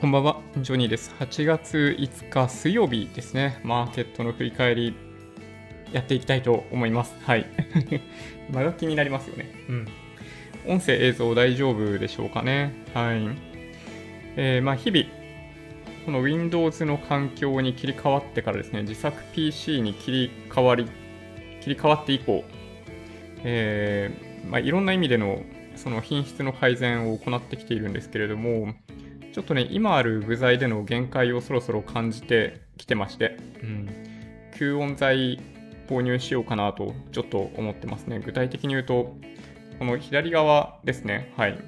こんばんは、ジョニーです。8月5日水曜日ですね、マーケットの振り返りやっていきたいと思います。はい。間が気になりますよね。うん。音声、映像大丈夫でしょうかね。はい。えー、まあ日々、この Windows の環境に切り替わってからですね、自作 PC に切り替わり、切り替わって以降、えー、まあ、いろんな意味でのその品質の改善を行ってきているんですけれども、ちょっとね、今ある部材での限界をそろそろ感じてきてまして、うん、吸音材購入しようかなとちょっと思ってますね。具体的に言うと、この左側ですね。はい。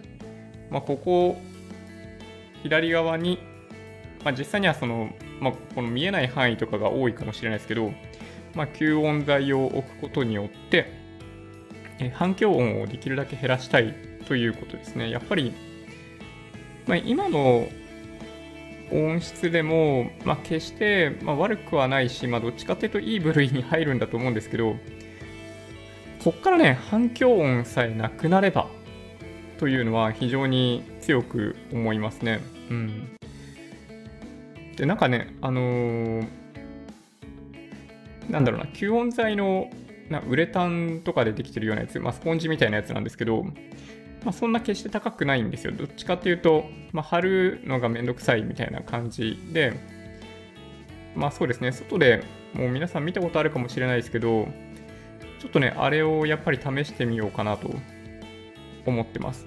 まあ、ここ、左側に、まあ、実際にはその、まあ、この見えない範囲とかが多いかもしれないですけど、まあ、吸音材を置くことによって、え反響音をできるだけ減らしたいということですね。やっぱりまあ、今の音質でも、まあ、決して、まあ、悪くはないし、まあ、どっちかっていうといい部類に入るんだと思うんですけど、こっからね、反響音さえなくなればというのは非常に強く思いますね。うん。で、なんかね、あのー、なんだろうな、吸音材のなウレタンとかでできてるようなやつ、まあ、スポンジみたいなやつなんですけど、まあ、そんな決して高くないんですよ。どっちかっていうと、まあ、貼るのがめんどくさいみたいな感じで、まあそうですね、外でもう皆さん見たことあるかもしれないですけど、ちょっとね、あれをやっぱり試してみようかなと思ってます。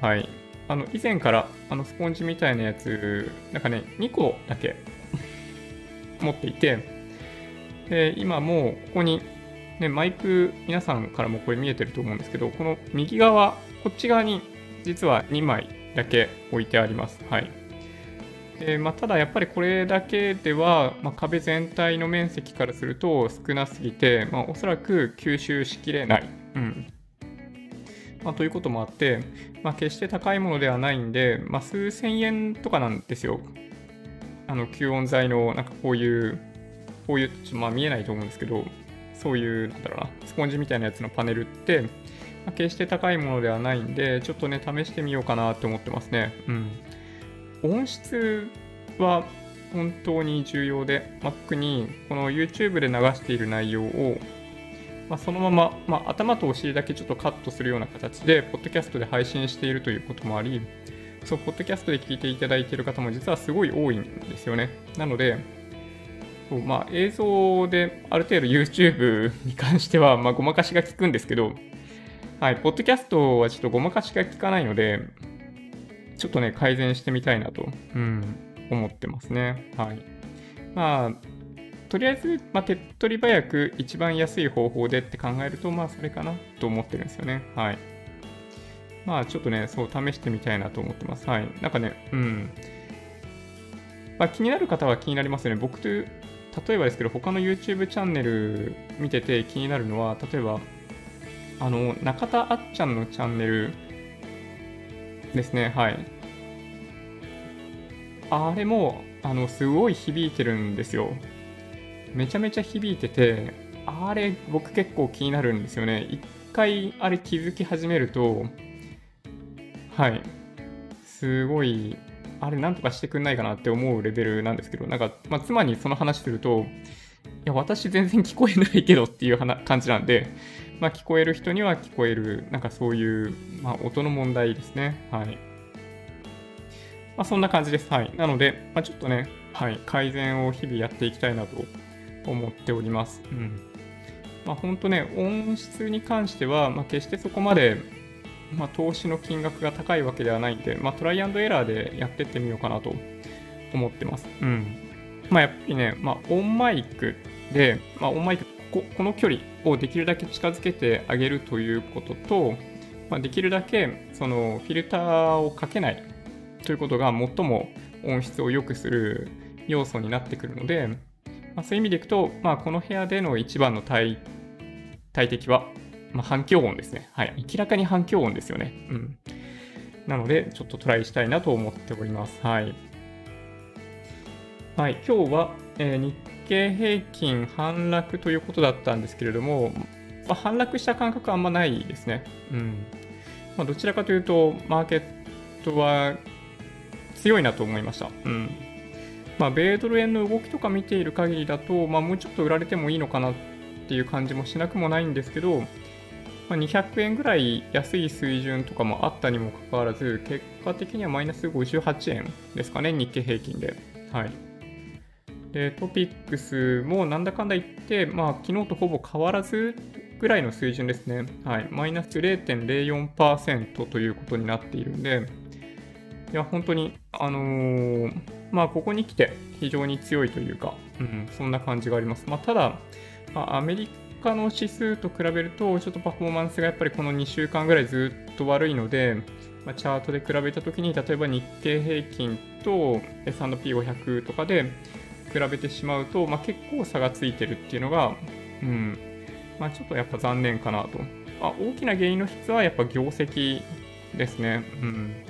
はい。あの、以前から、あの、スポンジみたいなやつ、なんかね、2個だけ 持っていて、で、今もうここに、ね、マイク、皆さんからもこれ見えてると思うんですけど、この右側こっち側に実は2枚だけ置いてあります。はい。でまあ、ただやっぱりこれだけでは、まあ、壁全体の面積からすると少なすぎて、まあ、おそらく吸収しきれない。うんまあ、ということもあって、まあ、決して高いものではないんで、まあ、数千円とかなんですよ。あの吸音材のなんかこういう、こういう、まあ、見えないと思うんですけど、そういう、なんだろうな、スポンジみたいなやつのパネルって、まあ、決して高いものではないんで、ちょっとね、試してみようかなって思ってますね。うん。音質は本当に重要で、Mac にこの YouTube で流している内容を、まあ、そのまま、まあ、頭とお尻だけちょっとカットするような形で、ポッドキャストで配信しているということもあり、そう、ポッドキャストで聞いていただいている方も実はすごい多いんですよね。なので、そうまあ、映像である程度 YouTube に関しては、まあ、ごまかしが効くんですけど、はい、ポッドキャストはちょっとごまかしが効かないので、ちょっとね、改善してみたいなと、うん、思ってますね。はい。まあ、とりあえず、まあ、手っ取り早く一番安い方法でって考えると、まあ、それかなと思ってるんですよね。はい。まあ、ちょっとね、そう試してみたいなと思ってます。はい。なんかね、うん。まあ、気になる方は気になりますよね。僕と、例えばですけど、他の YouTube チャンネル見てて気になるのは、例えば、あの、中田あっちゃんのチャンネルですね、はい。あれも、あの、すごい響いてるんですよ。めちゃめちゃ響いてて、あれ、僕結構気になるんですよね。一回、あれ気づき始めると、はい。すごい、あれなんとかしてくんないかなって思うレベルなんですけど、なんか、まあ、妻にその話すると、いや、私全然聞こえないけどっていう感じなんで、まあ、聞こえる人には聞こえる、なんかそういう、まあ、音の問題ですね。はい。まあ、そんな感じです。はい。なので、まあ、ちょっとね、はい、改善を日々やっていきたいなと思っております。うん。まあ、本当ね、音質に関しては、まあ、決してそこまで、まあ、投資の金額が高いわけではないんで、まあ、トライアンドエラーでやってってみようかなと思ってます。うん。まあ、やっぱりね、まあ、オンマイクで、まあ、オンマイクここの距離をできるだけ近づけてあげるということと、まあ、できるだけそのフィルターをかけないということが最も音質を良くする要素になってくるので、まあ、そういう意味でいくと、まあ、この部屋での一番の大敵は、まあ、反響音ですね。はい。明らかに反響音ですよね。うん。なので、ちょっとトライしたいなと思っております。はい。はい。今日は、えー、経平均反落ということだったんですけれども、まあ、反落した感覚はあんまないですね。うんまあ、どちらかというと、マーケットは強いなと思いました。うん。まあ、米ドル円の動きとか見ている限りだと、まあ、もうちょっと売られてもいいのかなっていう感じもしなくもないんですけど、まあ、200円ぐらい安い水準とかもあったにもかかわらず、結果的にはマイナス58円ですかね、日経平均で。はい。で、トピックスもなんだかんだ言って、まあ、昨日とほぼ変わらずぐらいの水準ですね。はい。マイナス0.04%ということになっているんで、いや、本当に、あのー、まあ、ここに来て非常に強いというか、うん、そんな感じがあります。まあ、ただ、まあ、アメリカの指数と比べると、ちょっとパフォーマンスがやっぱりこの2週間ぐらいずっと悪いので、まあ、チャートで比べたときに、例えば日経平均と S&P500 とかで比べてしまうと、まあ、結構差がついてるっていうのが、うん、まあ、ちょっとやっぱ残念かなと。あ大きな原因の一つはやっぱ業績ですね。うん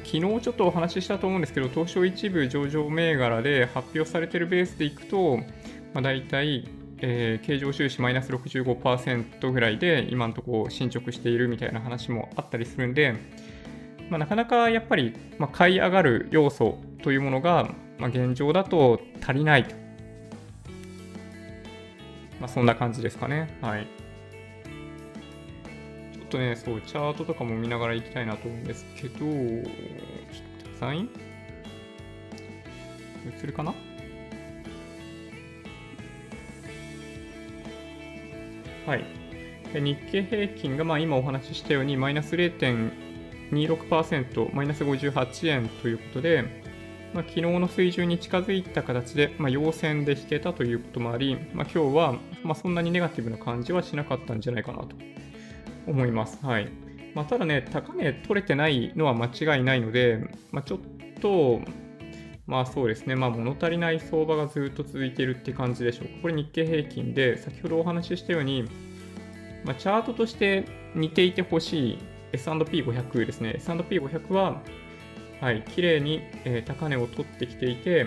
昨日ちょっとお話ししたと思うんですけど、東証一部上場銘柄で発表されてるベースでいくと、まあ、大体、えー、経常収支マイナス65%ぐらいで今のところ進捗しているみたいな話もあったりするんで、まあ、なかなかやっぱり、まあ、買い上がる要素というものが、まあ、現状だと足りないと。まあ、そんな感じですかね。はい。ちょっとね、そう、チャートとかも見ながら行きたいなと思うんですけど、ちょっとください。映るかな？はい。日経平均がまあ今お話ししたようにマイナス0.26%、マイナス58円ということで、まあ、昨日の水準に近づいた形で、まあ、陽線で引けたということもあり、まあ、今日は、ま、そんなにネガティブな感じはしなかったんじゃないかなと思います。はい。まあ、ただね、高値取れてないのは間違いないので、ま、ちょっと、まあそうですね、まあ物足りない相場がずっと続いているって感じでしょうか。これ日経平均で、先ほどお話ししたように、まあ、チャートとして似ていてほしい S&P500 ですね。S&P500 は、はい、綺麗に、え、高値を取ってきていて、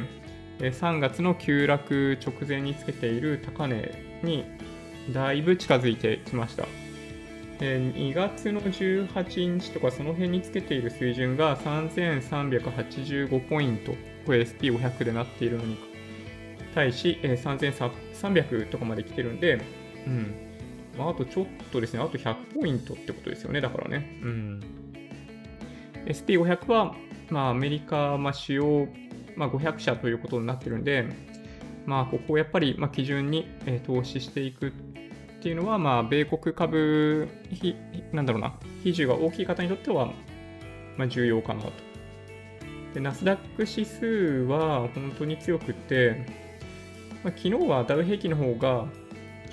え、3月の急落直前につけている高値にだいぶ近づいてきました。え2月の18日とかその辺につけている水準が3385ポイント、これ SP500 でなっているのに対し、え3300とかまで来てるんで、うん。まあ、あとちょっとですね、あと100ポイントってことですよね、だからね。うん。SP500 は、まあ、アメリカ、まあ、主要、まあ、500社ということになってるんで、まあ、ここをやっぱり、まあ、基準に、えー、投資していくっていうのは、まあ、米国株ひ、なんだろうな、比重が大きい方にとっては、まあ、重要かなと。で、ナスダック指数は本当に強くって、まあ、昨日はダウ平均の方が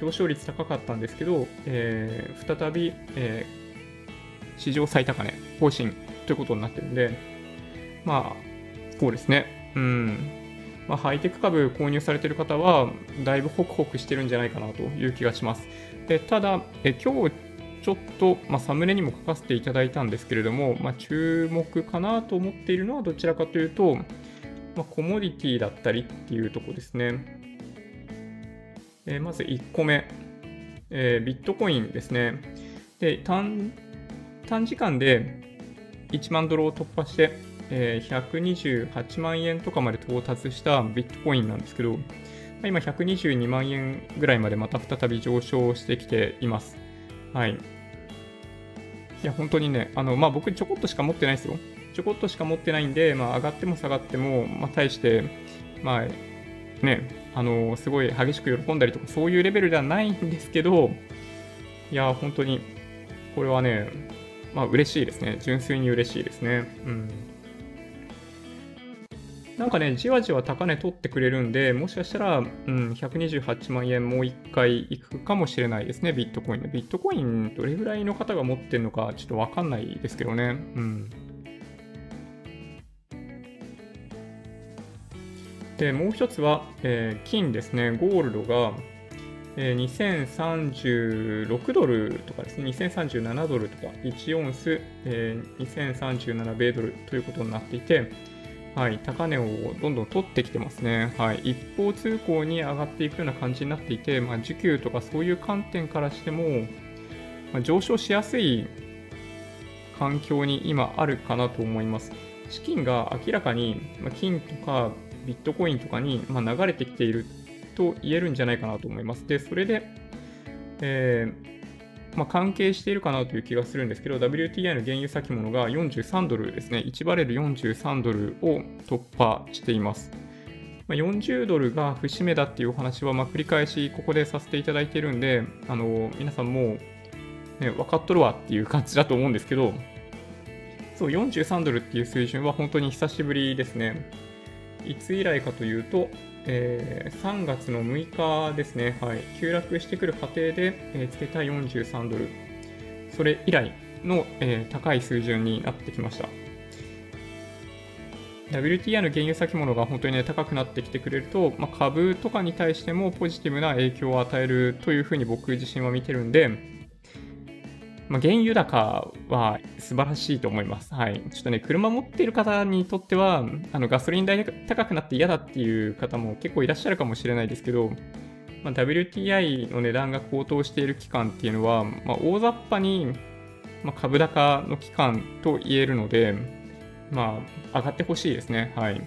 上昇率高かったんですけど、えー、再び、えー、史上最高値更新ということになってるんで、まあ、そうですね。うん。まあ、ハイテク株購入されてる方は、だいぶホクホクしてるんじゃないかなという気がします。でただ、え今日ちょっと、まあ、サムネにも書かせていただいたんですけれども、まあ、注目かなと思っているのはどちらかというと、まあ、コモディティだったりっていうとこですね。え、まず1個目、えー、ビットコインですね。で短時間で1万ドルを突破して、えー、128万円とかまで到達したビットコインなんですけど、今122万円ぐらいまでまた再び上昇してきています。はい。いや、本当にね、あの、まあ、僕ちょこっとしか持ってないですよ。ちょこっとしか持ってないんで、まあ、上がっても下がっても、まあ、対して、まあ、ね、あの、すごい激しく喜んだりとか、そういうレベルではないんですけど、いや、本当に、これはね、まあ、嬉しいですね。純粋に嬉しいですね。うん。なんかね、じわじわ高値取ってくれるんで、もしかしたら、うん、128万円もう一回いくかもしれないですね、ビットコインで。ビットコインどれぐらいの方が持ってるのかちょっとわかんないですけどね。うん。で、もう一つは、えー、金ですね、ゴールドが、えー、2036ドルとかですね、2037ドルとか、1オンス、えー、2037米ドルということになっていて、はい、高値をどんどん取ってきてますね。はい、一方通行に上がっていくような感じになっていて、まあ、需給とかそういう観点からしても、まあ、上昇しやすい環境に今あるかなと思います。資金が明らかに金とかビットコインとかに流れてきていると言えるんじゃないかなと思います。で、それで、えー、まあ、関係しているかなという気がするんですけど、WTI の原油先物が43ドルですね、1バレル43ドルを突破しています。まあ、40ドルが節目だっていうお話は、ま繰り返しここでさせていただいてるんで、あの皆さんもね、分かっとるわっていう感じだと思うんですけど、そう、43ドルっていう水準は本当に久しぶりですね。いつ以来かというと、えー、3月の6日ですね、はい、急落してくる過程で、えー、つけた43ドル、それ以来の、えー、高い水準になってきました。WTI の原油先物が本当に、ね、高くなってきてくれると、まあ、株とかに対してもポジティブな影響を与えるというふうに僕自身は見てるんで、まあ、原油高は素晴らしいと思います。はい。ちょっとね、車持ってる方にとっては、あのガソリン代が高くなって嫌だっていう方も結構いらっしゃるかもしれないですけど、まあ、WTI の値段が高騰している期間っていうのは、まあ、大雑把に、まあ株高の期間と言えるので、まあ、上がってほしいですね。はい。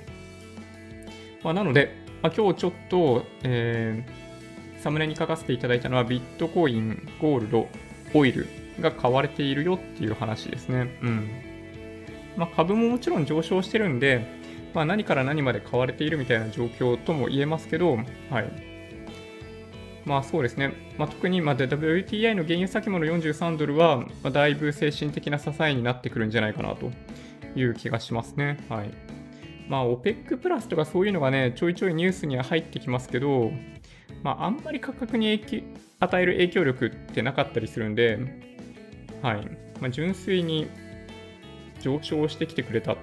まあ、なので、まあ、今日ちょっと、えー、サムネに書かせていただいたのは、ビットコイン、ゴールド、オイル、が買われているよっていう話ですね。うん。まあ、株ももちろん上昇してるんで、まあ、何から何まで買われているみたいな状況とも言えますけど、はい。まあそうですね。まあ、特にま WTI の原油先物43ドルは、まあ、だいぶ精神的な支えになってくるんじゃないかなという気がしますね。はい。まあ OPEC プラスとかそういうのがね、ちょいちょいニュースには入ってきますけど、まああんまり価格に与える影響力ってなかったりするんで、はい。まあ、純粋に上昇してきてくれたっ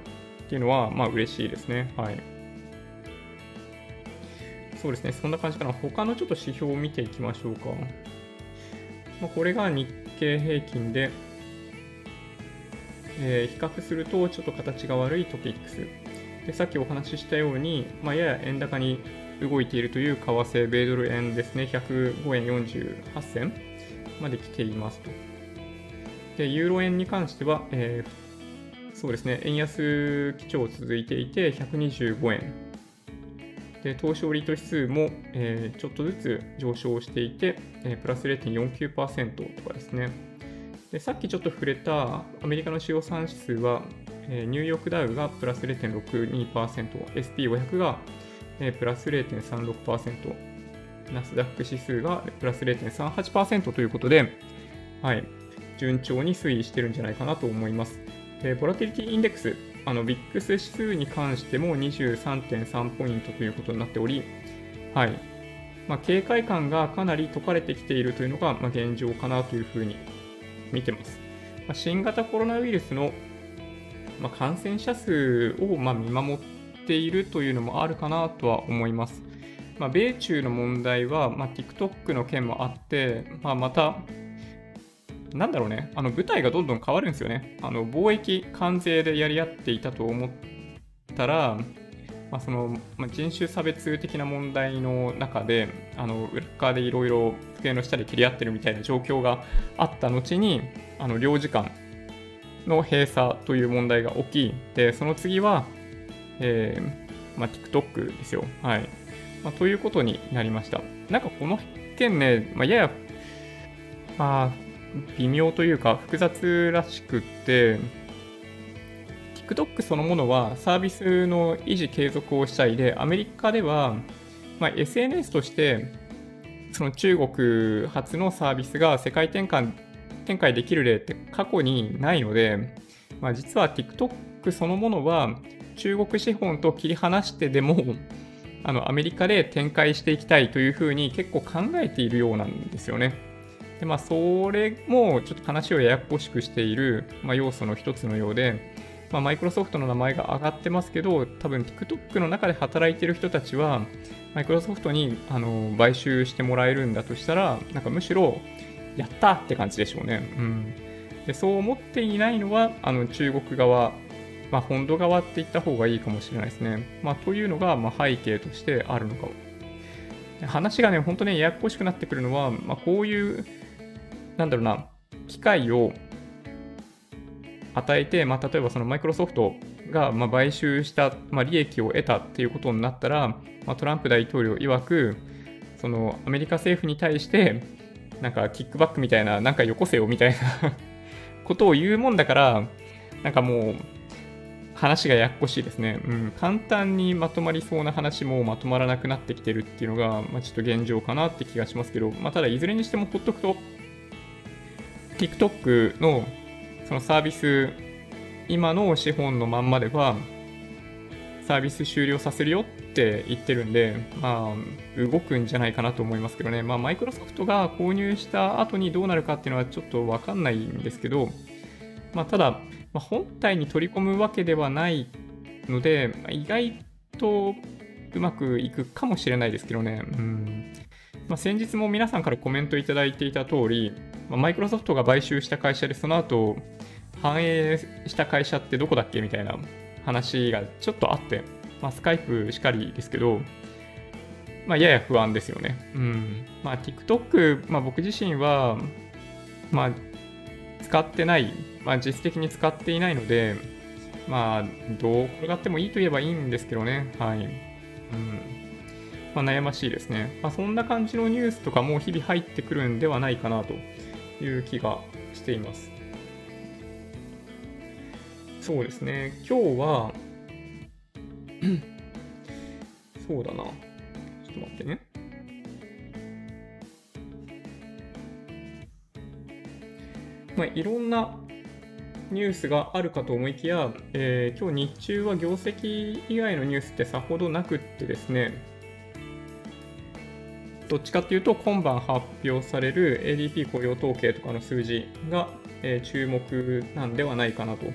ていうのは、まあ嬉しいですね。はい。そうですね。そんな感じかな。他のちょっと指標を見ていきましょうか。まあ、これが日経平均で、えー、比較するとちょっと形が悪いトピックス。で、さっきお話ししたように、まあ、やや円高に動いているという為替米ドル円ですね。105円48銭まで来ていますと。で、ユーロ円に関しては、えー、そうですね、円安基調続いていて、125円。で、東証リート指数も、えー、ちょっとずつ上昇していて、えー、プラス0.49%とかですね。で、さっきちょっと触れたアメリカの主要産指数は、えー、ニューヨークダウがプラス0.62%、SP500 が、えー、プラス0.36%、ナスダック指数がプラス0.38%ということで、はい、順調に推移してるんじゃないかなと思います。でボラティリティインデックス、あの VIX 指数に関しても23.3ポイントということになっており、はい。まあ、警戒感がかなり解かれてきているというのが、まあ、現状かなというふうに見てます。まあ、新型コロナウイルスの、ま感染者数をま見守っているというのもあるかなとは思います。ま米中の問題は、ま TikTok の件もあって、ままたなんだろうね、あの舞台がどんどん変わるんですよね。あの貿易、関税でやり合っていたと思ったら、まあ、そのまあ、人種差別的な問題の中で、あの裏側でいろいろ机の下で切り合ってるみたいな状況があった後に、あの領事館の閉鎖という問題が起き、でその次は、えーまあ、TikTok ですよ。はい。まあ、ということになりました。なんかこの件ね、まあ、やや、まあ、微妙というか複雑らしくって TikTok そのものはサービスの維持継続をしたいでアメリカでは、まあ、SNS としてその中国発のサービスが世界展開展開できる例って過去にないので、まあ、実は TikTok そのものは中国資本と切り離してでもあのアメリカで展開していきたいというふうに結構考えているようなんですよね。で、まあ、それもちょっと話をややこしくしている、まあ、要素の一つのようで、まあ、マイクロソフトの名前が上がってますけど、多分 TikTok の中で働いている人たちは、マイクロソフトにあの買収してもらえるんだとしたら、なんかむしろ、やったって感じでしょうね。うん。でそう思っていないのは、あの中国側、まあ、本土側って言った方がいいかもしれないですね。まあ、というのが、まあ、背景としてあるのか話がね、本当ね、ややこしくなってくるのは、まあ、こういうなんだろうな、機会を与えて、まあ、例えばそのマイクロソフトが、ま買収した、まあ利益を得たっていうことになったら、まトランプ大統領曰く、そのアメリカ政府に対して、なんかキックバックみたいな、なんかよこせよみたいな ことを言うもんだから、なんかもう、話がやっこしいですね。うん、簡単にまとまりそうな話もまとまらなくなってきてるっていうのが、まあ、ちょっと現状かなって気がしますけど、まあ、ただいずれにしてもほっとくと、TikTok のそのサービス、今の資本のまんまでは、サービス終了させるよって言ってるんで、まあ、動くんじゃないかなと思いますけどね。まあ、マイクロソフトが購入した後にどうなるかっていうのはちょっとわかんないんですけど、まあ、ただ、ま、本体に取り込むわけではないので、ま、意外とうまくいくかもしれないですけどね。うんまあ、先日も皆さんからコメントいただいていた通り、マイクロソフトが買収した会社で、その後、反映した会社ってどこだっけみたいな話がちょっとあって、まあ、スカイプしかりですけど、まあ、やや不安ですよね。うん。まあ、TikTok、まあ、僕自身は、まあ、使ってないまあ、実質的に使っていないので、まあ、どう転がってもいいと言えばいいんですけどね。はい。うん。まあ、悩ましいですね。まあ、そんな感じのニュースとかも日々入ってくるんではないかなという気がしています。そうですね。今日はそうだな。ちょっと待ってね。まあ、いろんなニュースがあるかと思いきや、えー、今日日中は業績以外のニュースってさほどなくってですね、どっちかっていうと今晩発表される ADP 雇用統計とかの数字が、え、注目なんではないかなと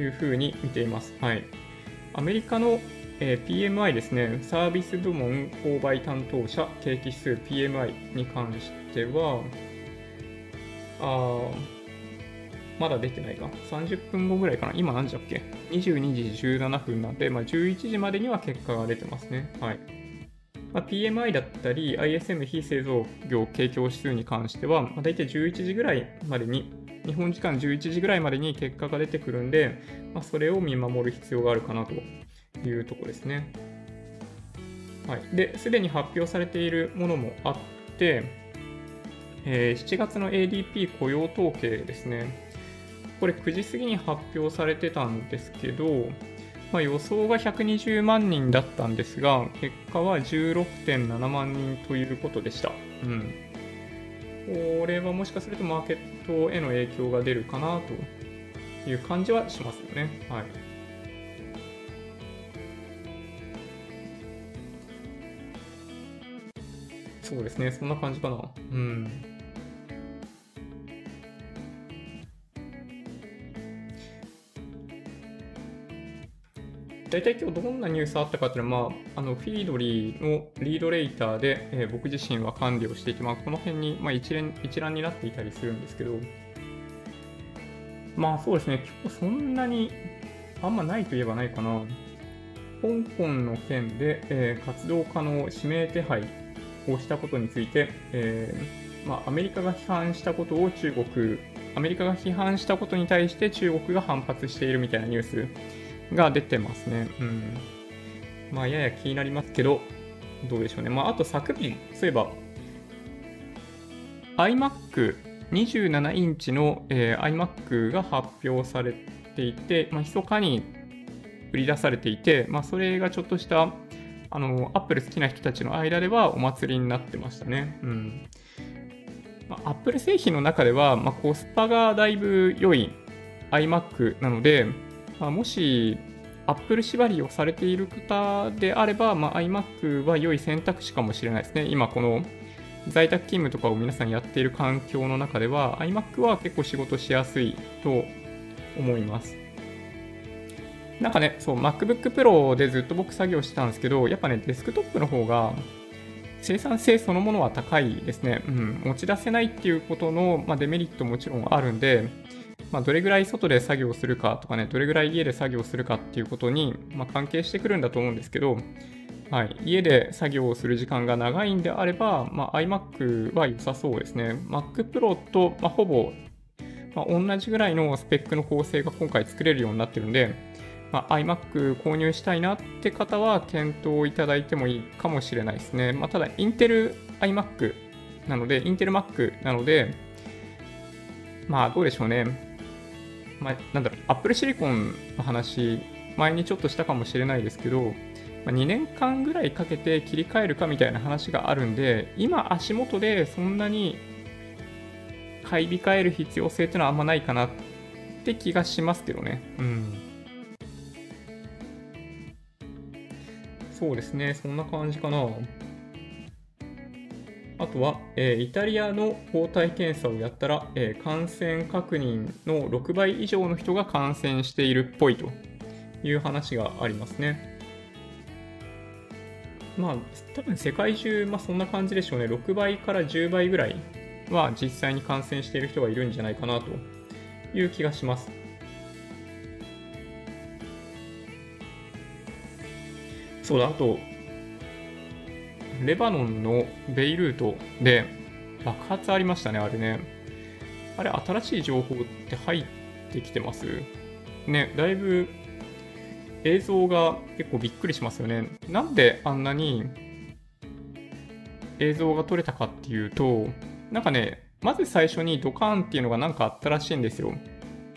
いうふうに見ています。はい。アメリカの、え、PMI ですね、サービス部門購買担当者景気指数 PMI に関しては、あまだ出てないか。30分後ぐらいかな。今何時だっけ ?22 時17分なんで、まあ、11時までには結果が出てますね。はい。まあ、PMI だったり、ISM 非製造業景況指数に関しては、まあ、大体11時ぐらいまでに、日本時間11時ぐらいまでに結果が出てくるんで、まあ、それを見守る必要があるかなというところですね。はい。で、すでに発表されているものもあって、えー、7月の ADP 雇用統計ですね。これ9時過ぎに発表されてたんですけど、まあ、予想が120万人だったんですが、結果は16.7万人ということでした。うん。これはもしかするとマーケットへの影響が出るかなという感じはしますよね。はい。そうですね、そんな感じかな。うん。大体今日どんなニュースあったかっていうのは、まあ、あのフィードリーのリードレーターで、えー、僕自身は管理をしていて、まあ、この辺に、まあ、一連一覧になっていたりするんですけど、まあそうですね、今日そんなにあんまないといえばないかな。香港の件で、えー、活動家の指名手配をしたことについて、えーまあ、アメリカが批判したことを中国、アメリカが批判したことに対して中国が反発しているみたいなニュースが出てますね。うん。まあ、やや気になりますけど、どうでしょうね。まあ、あと昨年、そういえば、iMac27 インチの、えー、iMac が発表されていて、まあ、密かに売り出されていて、まあ、それがちょっとしたあの Apple 好きな人たちの間ではお祭りになってましたね。うんまあ、Apple 製品の中では、まあ、コスパがだいぶ良い iMac なので、まあ、もし Apple 縛りをされている方であれば、まあ、iMac は良い選択肢かもしれないですね。今この在宅勤務とかを皆さんやっている環境の中では iMac は結構仕事しやすいと思います。なんかね、そう、MacBook Pro でずっと僕作業してたんですけど、やっぱね、デスクトップの方が生産性そのものは高いですね。うん、持ち出せないっていうことの、まあ、デメリットももちろんあるんで、まあ、どれぐらい外で作業するかとかね、どれぐらい家で作業するかっていうことに、ま、関係してくるんだと思うんですけど、はい、家で作業をする時間が長いんであれば、まあ、iMac は良さそうですね。Mac Pro と、ま、ほぼ、ま、同じぐらいのスペックの構成が今回作れるようになってるんで、まあ、iMac 購入したいなって方は検討いただいてもいいかもしれないですね。まあ、ただ、インテル iMac なので、インテル Mac なので、まあどうでしょうね。まあ、なんだろう、Apple Silicon の話、前にちょっとしたかもしれないですけど、まあ、2年間ぐらいかけて切り替えるかみたいな話があるんで、今足元でそんなに買い控える必要性っていうのはあんまないかなって気がしますけどね。うん。そうですね、そんな感じかな。あとは、えー、イタリアの抗体検査をやったら、えー、感染確認の6倍以上の人が感染しているっぽいという話がありますね。まあ、多分世界中、まあ、そんな感じでしょうね。6倍から10倍ぐらいは実際に感染している人がいるんじゃないかなという気がします。そうだ、あと、レバノンのベイルートで爆発ありましたね、あれね。あれ、新しい情報って入ってきてます？ね、だいぶ映像が結構びっくりしますよね。なんであんなに映像が撮れたかっていうと、なんかね、まず最初にドカーンっていうのがなんかあったらしいんですよ。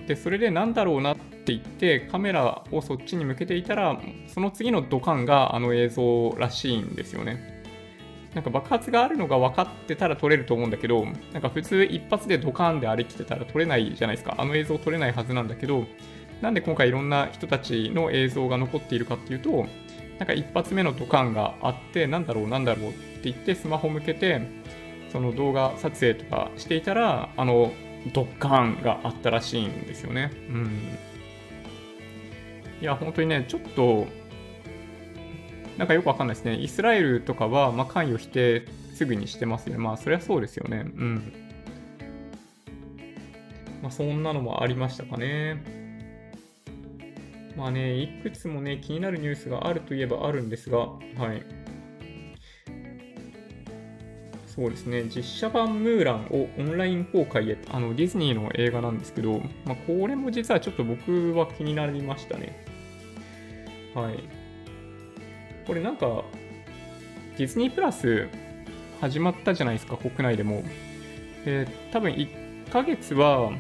で、それでなんだろうなって言ってカメラをそっちに向けていたら、その次のドカンがあの映像らしいんですよね。なんか爆発があるのが分かってたら撮れると思うんだけど、なんか普通一発でドカーンでありきてたら撮れないじゃないですか。あの映像撮れないはずなんだけど、なんで今回いろんな人たちの映像が残っているかっていうと、なんか一発目のドカンがあって、なんだろうなんだろうって言ってスマホ向けて、その動画撮影とかしていたら、あの、ドカーンがあったらしいんですよね。うん。いや、本当にね、ちょっと、なんかよくわかんないですね。イスラエルとかは、まあ、関与否定すぐにしてますね。まあ、そりゃそうですよね。うん。まあ、そんなのもありましたかね。まあね、いくつもね、気になるニュースがあるといえばあるんですが、はい。そうですね、実写版ムーランをオンライン公開へ、あのディズニーの映画なんですけど、まあ、これも実はちょっと僕は気になりましたね。はい。これなんか、ディズニープラス始まったじゃないですか、国内でも。で、多分1ヶ月は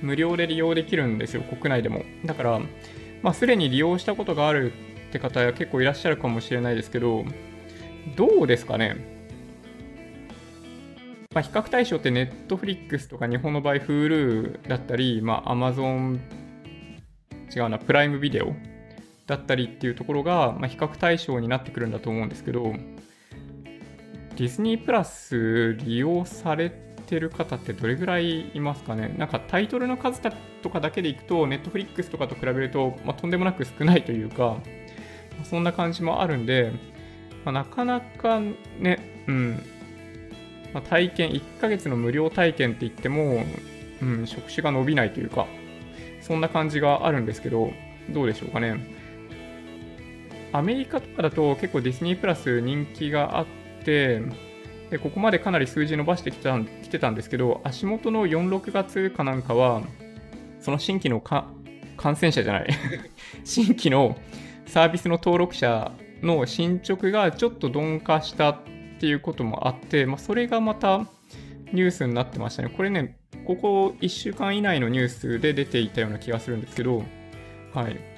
無料で利用できるんですよ、国内でも。だから、まあ、すでに利用したことがあるって方は結構いらっしゃるかもしれないですけど、どうですかね？まあ、比較対象って Netflix とか日本の場合 Hulu だったり、まあ、Amazon 違うな、プライムビデオだったりっていうところが、まあ、比較対象になってくるんだと思うんですけど、ディズニープラス利用されてる方ってどれぐらいいますかね？なんかタイトルの数とかだけでいくと、ネットフリックスとかと比べると、まあ、とんでもなく少ないというか、そんな感じもあるんで、まあ、なかなかね、うん、まあ、体験、1ヶ月の無料体験って言っても、うん、触手が伸びないというか、そんな感じがあるんですけど、どうでしょうかね？アメリカとかだと結構ディズニープラス人気があって、でここまでかなり数字伸ばしてきた来てたんですけど、足元の4、6月かなんかは、その新規のか感染者じゃない 新規のサービスの登録者の進捗がちょっと鈍化したっていうこともあって、まあ、それがまたニュースになってましたね。これね、ここ1週間以内のニュースで出ていたような気がするんですけど、はい。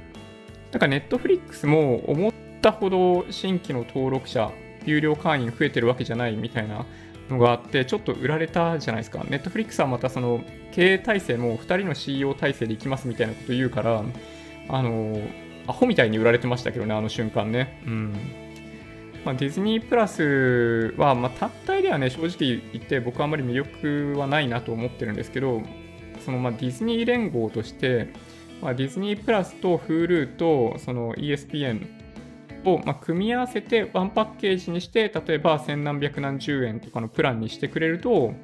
なんかネットフリックスも思ったほど新規の登録者、有料会員増えてるわけじゃないみたいなのがあって、ちょっと売られたじゃないですか。ネットフリックスはまたその経営体制も2人の CEO 体制で行きますみたいなこと言うから、あの、アホみたいに売られてましたけどね、あの瞬間ね。うん。まあ、ディズニープラスは、まあ、単体ではね、正直言って僕はあまり魅力はないなと思ってるんですけど、そのまあディズニー連合として、まあ、ディズニープラスと Hulu とその ESPN をま組み合わせてワンパッケージにして、例えば千何百何十円とかのプランにしてくれると、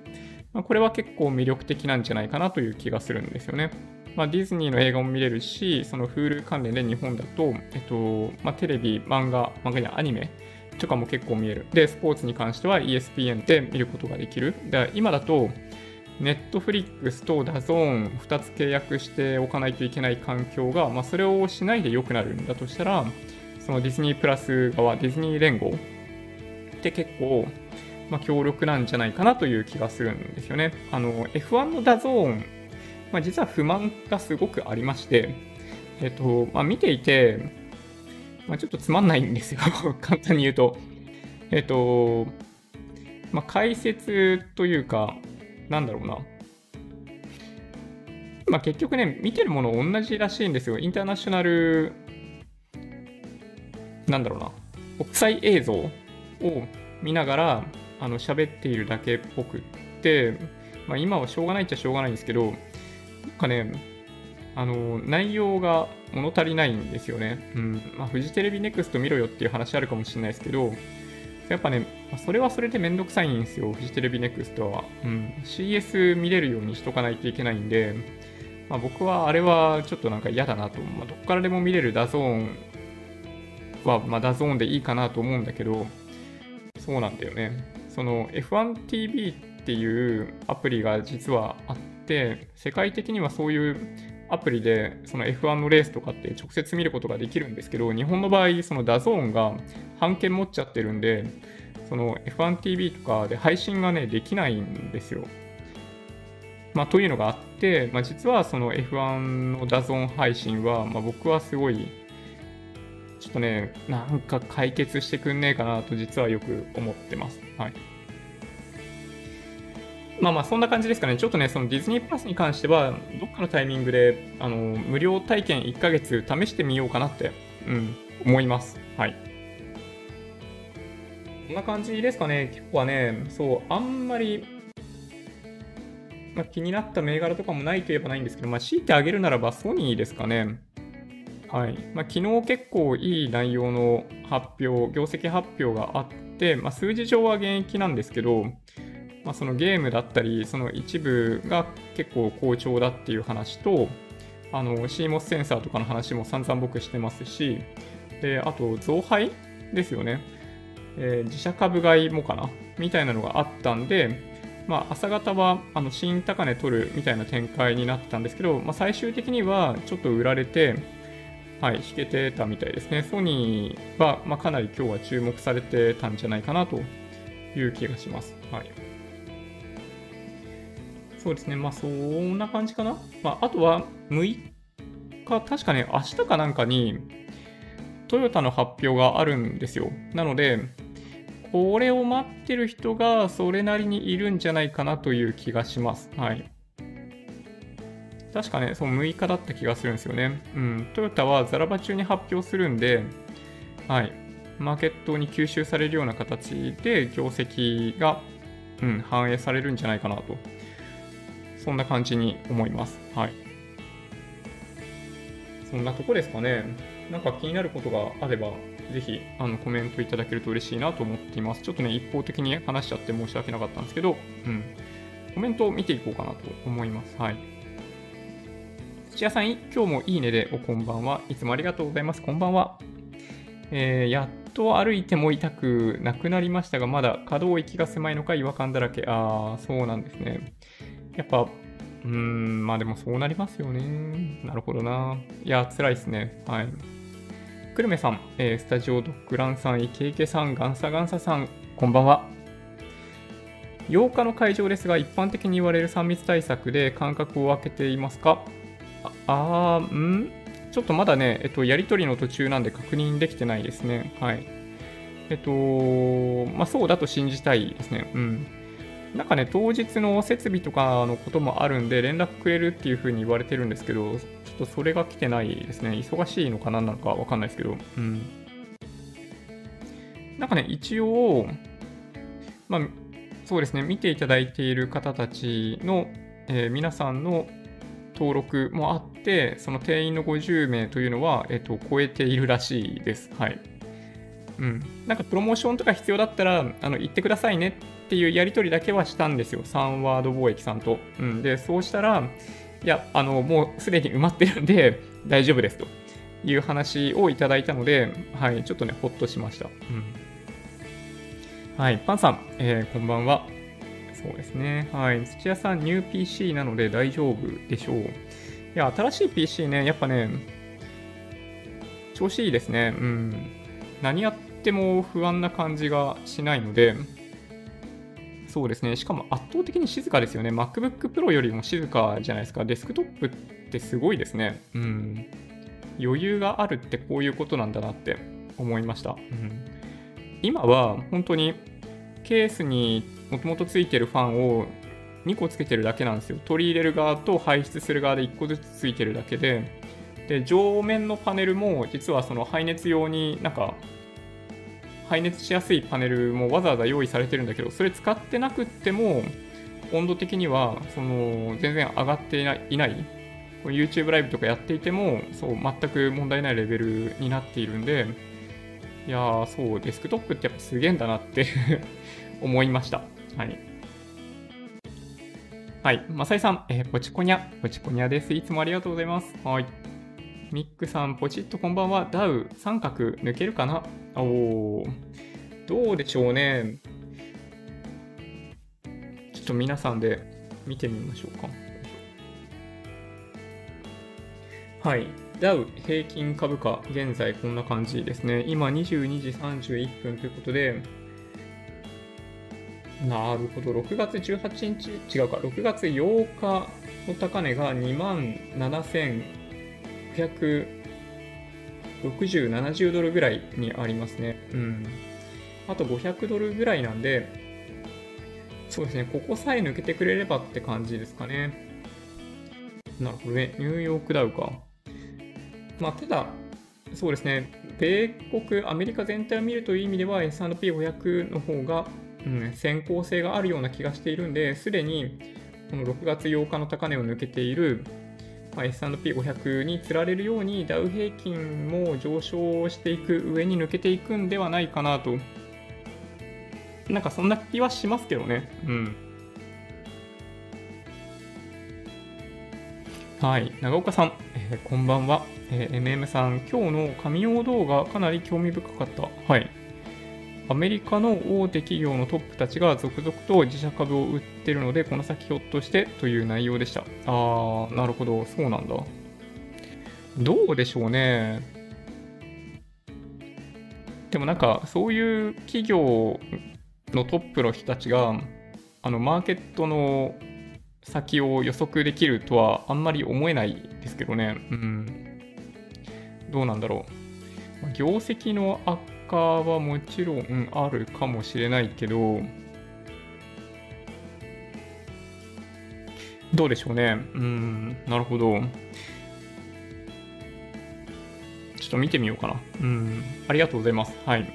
まあ、これは結構魅力的なんじゃないかなという気がするんですよね。まあ、ディズニーの映画も見れるし、その Hulu 関連で日本だと、えっと、ま、テレビ、漫画、漫画やアニメとかも結構見える。で、スポーツに関しては ESPN で見ることができる。だ今だと、ネットフリックスとダゾーン2つ契約しておかないといけない環境が、まあ、それをしないで良くなるんだとしたら、そのディズニープラス側、ディズニー連合って結構、まあ、強力なんじゃないかなという気がするんですよね。あの、F1 のダゾーン、まあ、実は不満がすごくありまして、えっと、まあ、見ていて、まあ、ちょっとつまんないんですよ。簡単に言うと。えっと、まあ、解説というか、なんだろうな。まあ、結局ね、見てるもの同じらしいんですよ。インターナショナル、なんだろうな。国際映像を見ながら、あの、喋っているだけっぽくって、まあ、今はしょうがないっちゃしょうがないんですけど、なんかね、あの、内容が物足りないんですよね。うん。まあ、フジテレビネクスト見ろよっていう話あるかもしれないですけど、やっぱね、それはそれでめんどくさいんですよ、フジテレビネクストは。うん、CS 見れるようにしとかないといけないんで、まあ、僕はあれはちょっとなんか嫌だなと。まあ、どこからでも見れるダゾーンは、まあ、ダゾーンでいいかなと思うんだけど、そうなんだよね。その F1TV っていうアプリが実はあって、世界的にはそういうアプリでその F1 のレースとかって直接見ることができるんですけど、日本の場合、そのダゾーンが版権持っちゃってるんで、その F1TV とかで配信がね、できないんですよ。まあ、というのがあって、まあ、実はその F1 のダゾーン配信は、まあ、僕はすごい、ちょっとね、なんか解決してくんねえかなと実はよく思ってます。はい。まあまあそんな感じですかね。ちょっとね、そのディズニープラスに関しては、どっかのタイミングで、あの、無料体験1ヶ月試してみようかなって、うん、思います。はい。こんな感じですかね。結構はね、そう、あんまり、まあ、気になった銘柄とかもないといえばないんですけど、まあ、強いてあげるならばソニーですかね。はい。まあ、昨日結構いい内容の発表、業績発表があって、まあ、数字上は現役なんですけど、まあ、そのゲームだったり、その一部が結構好調だっていう話と、あの CMOS センサーとかの話も散々僕してますし、であと増配ですよね、えー、自社株買いもかなみたいなのがあったんで、まあ、朝方はあの新高値取るみたいな展開になったんですけど、まあ、最終的にはちょっと売られて、はい、引けてたみたいですね。ソニーは、まあ、かなり今日は注目されてたんじゃないかなという気がします。はいそうですね、まあそんな感じかな。まあ、あとは6日、確かね、明日かなんかにトヨタの発表があるんですよ。なので、これを待ってる人がそれなりにいるんじゃないかなという気がします。はい。確かね、その6日だった気がするんですよね。うん。トヨタはザラバ中に発表するんで、はい。マーケットに吸収されるような形で業績が、うん、反映されるんじゃないかなとそんな感じに思います。はい。そんなとこですかね。なんか気になることがあれば、ぜひあのコメントいただけると嬉しいなと思っています。ちょっとね、一方的に話しちゃって申し訳なかったんですけど、うん。コメントを見ていこうかなと思います。はい。土屋さん、今日もいいねでおこんばんは。いつもありがとうございます。こんばんは。えー、やっと歩いても痛くなくなりましたが、まだ可動域が狭いのか違和感だらけ。ああ、そうなんですね。やっぱ、うん、まあでもそうなりますよね。なるほどな。いや、辛いですね。はい。久留米さん、えー、スタジオドッグランさん、イケイケさん、ガンサガンサさん、こんばんは。8日の会場ですが、一般的に言われる3密対策で間隔を空けていますか？ああー、ん？ちょっとまだね、えっと、やり取りの途中なんで確認できてないですね。はい。えっと、まあ、そうだと信じたいですね。うん。なんかね、当日の設備とかのこともあるんで、連絡くれるっていう風に言われてるんですけど、ちょっとそれが来てないですね。忙しいのか何なのかわかんないですけど、うん。なんかね、一応、まあ、そうですね、見ていただいている方たちの、えー、皆さんの登録もあって、その定員の50名というのは、えっ、ー、と、超えているらしいです。はい。うん。なんかプロモーションとか必要だったら、あの、言ってくださいねっていうやり取りだけはしたんですよ。3ワード貿易さんと。うん、で、そうしたら、いや、あの、もうすでに埋まってるんで、大丈夫ですという話をいただいたので、はい、ちょっとね、ほっとしました。うん。はい、パンさん、えー、こんばんは。そうですね。はい。土屋さん、ニュー PC なので大丈夫でしょう。いや、新しい PC ね、やっぱね、調子いいですね。うん。何やっても不安な感じがしないので、そうですね。しかも圧倒的に静かですよね。MacBook Pro よりも静かじゃないですか。デスクトップってすごいですね。うん。余裕があるってこういうことなんだなって思いました。うん、今は本当にケースにもともとついてるファンを2個つけてるだけなんですよ。取り入れる側と排出する側で1個ずつついてるだけで、で上面のパネルも実はその排熱用になんか排熱しやすいパネルもわざわざ用意されてるんだけど、それ使ってなくっても、温度的にはその全然上がっていないいない YouTube ライブとかやっていても、そう、全く問題ないレベルになっているんで、いやー、そう、デスクトップってやっぱすげえんだなって 思いました。はい。はい。マサイさん、えー、ポチコニャ、ポチコニャです。いつもありがとうございます。はい。ミックさん、ポチッとこんばんは。ダウ、三角抜けるかな？おー、どうでしょうね。ちょっと皆さんで見てみましょうか。はい。ダウ平均株価、現在こんな感じですね。今22時31分ということで、なるほど、6月18日、違うか、6月8日の高値が2万7000 7560、70ドルぐらいにありますね。うん。あと500ドルぐらいなんで、そうですね、ここさえ抜けてくれればって感じですかね。なるほどね、ニューヨークダウか。まあ、ただ、そうですね、米国、アメリカ全体を見るという意味では S&P500 の方が、うん、先行性があるような気がしているんで、すでにこの6月8日の高値を抜けている、まあ、S&P500 につられるようにダウ平均も上昇していく上に抜けていくんではないかなと、なんかそんな気はしますけどね。うん。はい、長岡さん、えー、こんばんは。えー、MM さん、今日の神用動画かなり興味深かった。はい。アメリカの大手企業のトップたちが続々と自社株を売ってるので、この先ひょっとしてという内容でした。あー、なるほど、そうなんだ。どうでしょうね。でもなんか、そういう企業のトップの人たちが、あの、マーケットの先を予測できるとはあんまり思えないですけどね。うん。どうなんだろう。業績の悪化はもちろんあるかもしれないけど、どうでしょうね。うん、なるほど。ちょっと見てみようかな。うん、ありがとうございます。はい。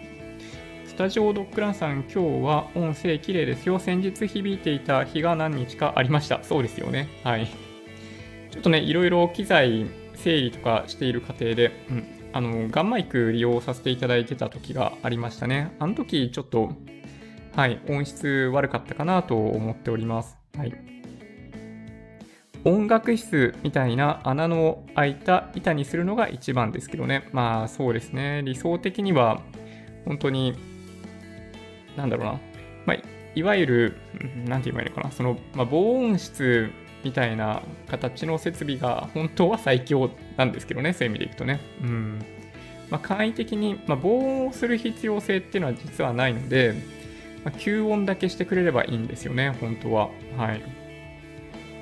スタジオドッグランさん、今日は音声綺麗ですよ。先日響いていた日が何日かありました。そうですよね。はい。ちょっとね、いろいろ機材整理とかしている過程で、うん、あの、ガンマイク利用させていただいてた時がありましたね。あの時ちょっと、はい、音質悪かったかなと思っております。はい。音楽室みたいな穴の開いた板にするのが一番ですけどね。まあそうですね。理想的には、本当に、なんだろうな。まあ、いわゆる、なんて言えばいいのかな。その、まあ、防音室みたいな形の設備が本当は最強なんですけどね、そういう意味でいくとね。うん。まあ、簡易的に、まあ、防音をする必要性っていうのは実はないので、まあ、吸音だけしてくれればいいんですよね、本当は。はい。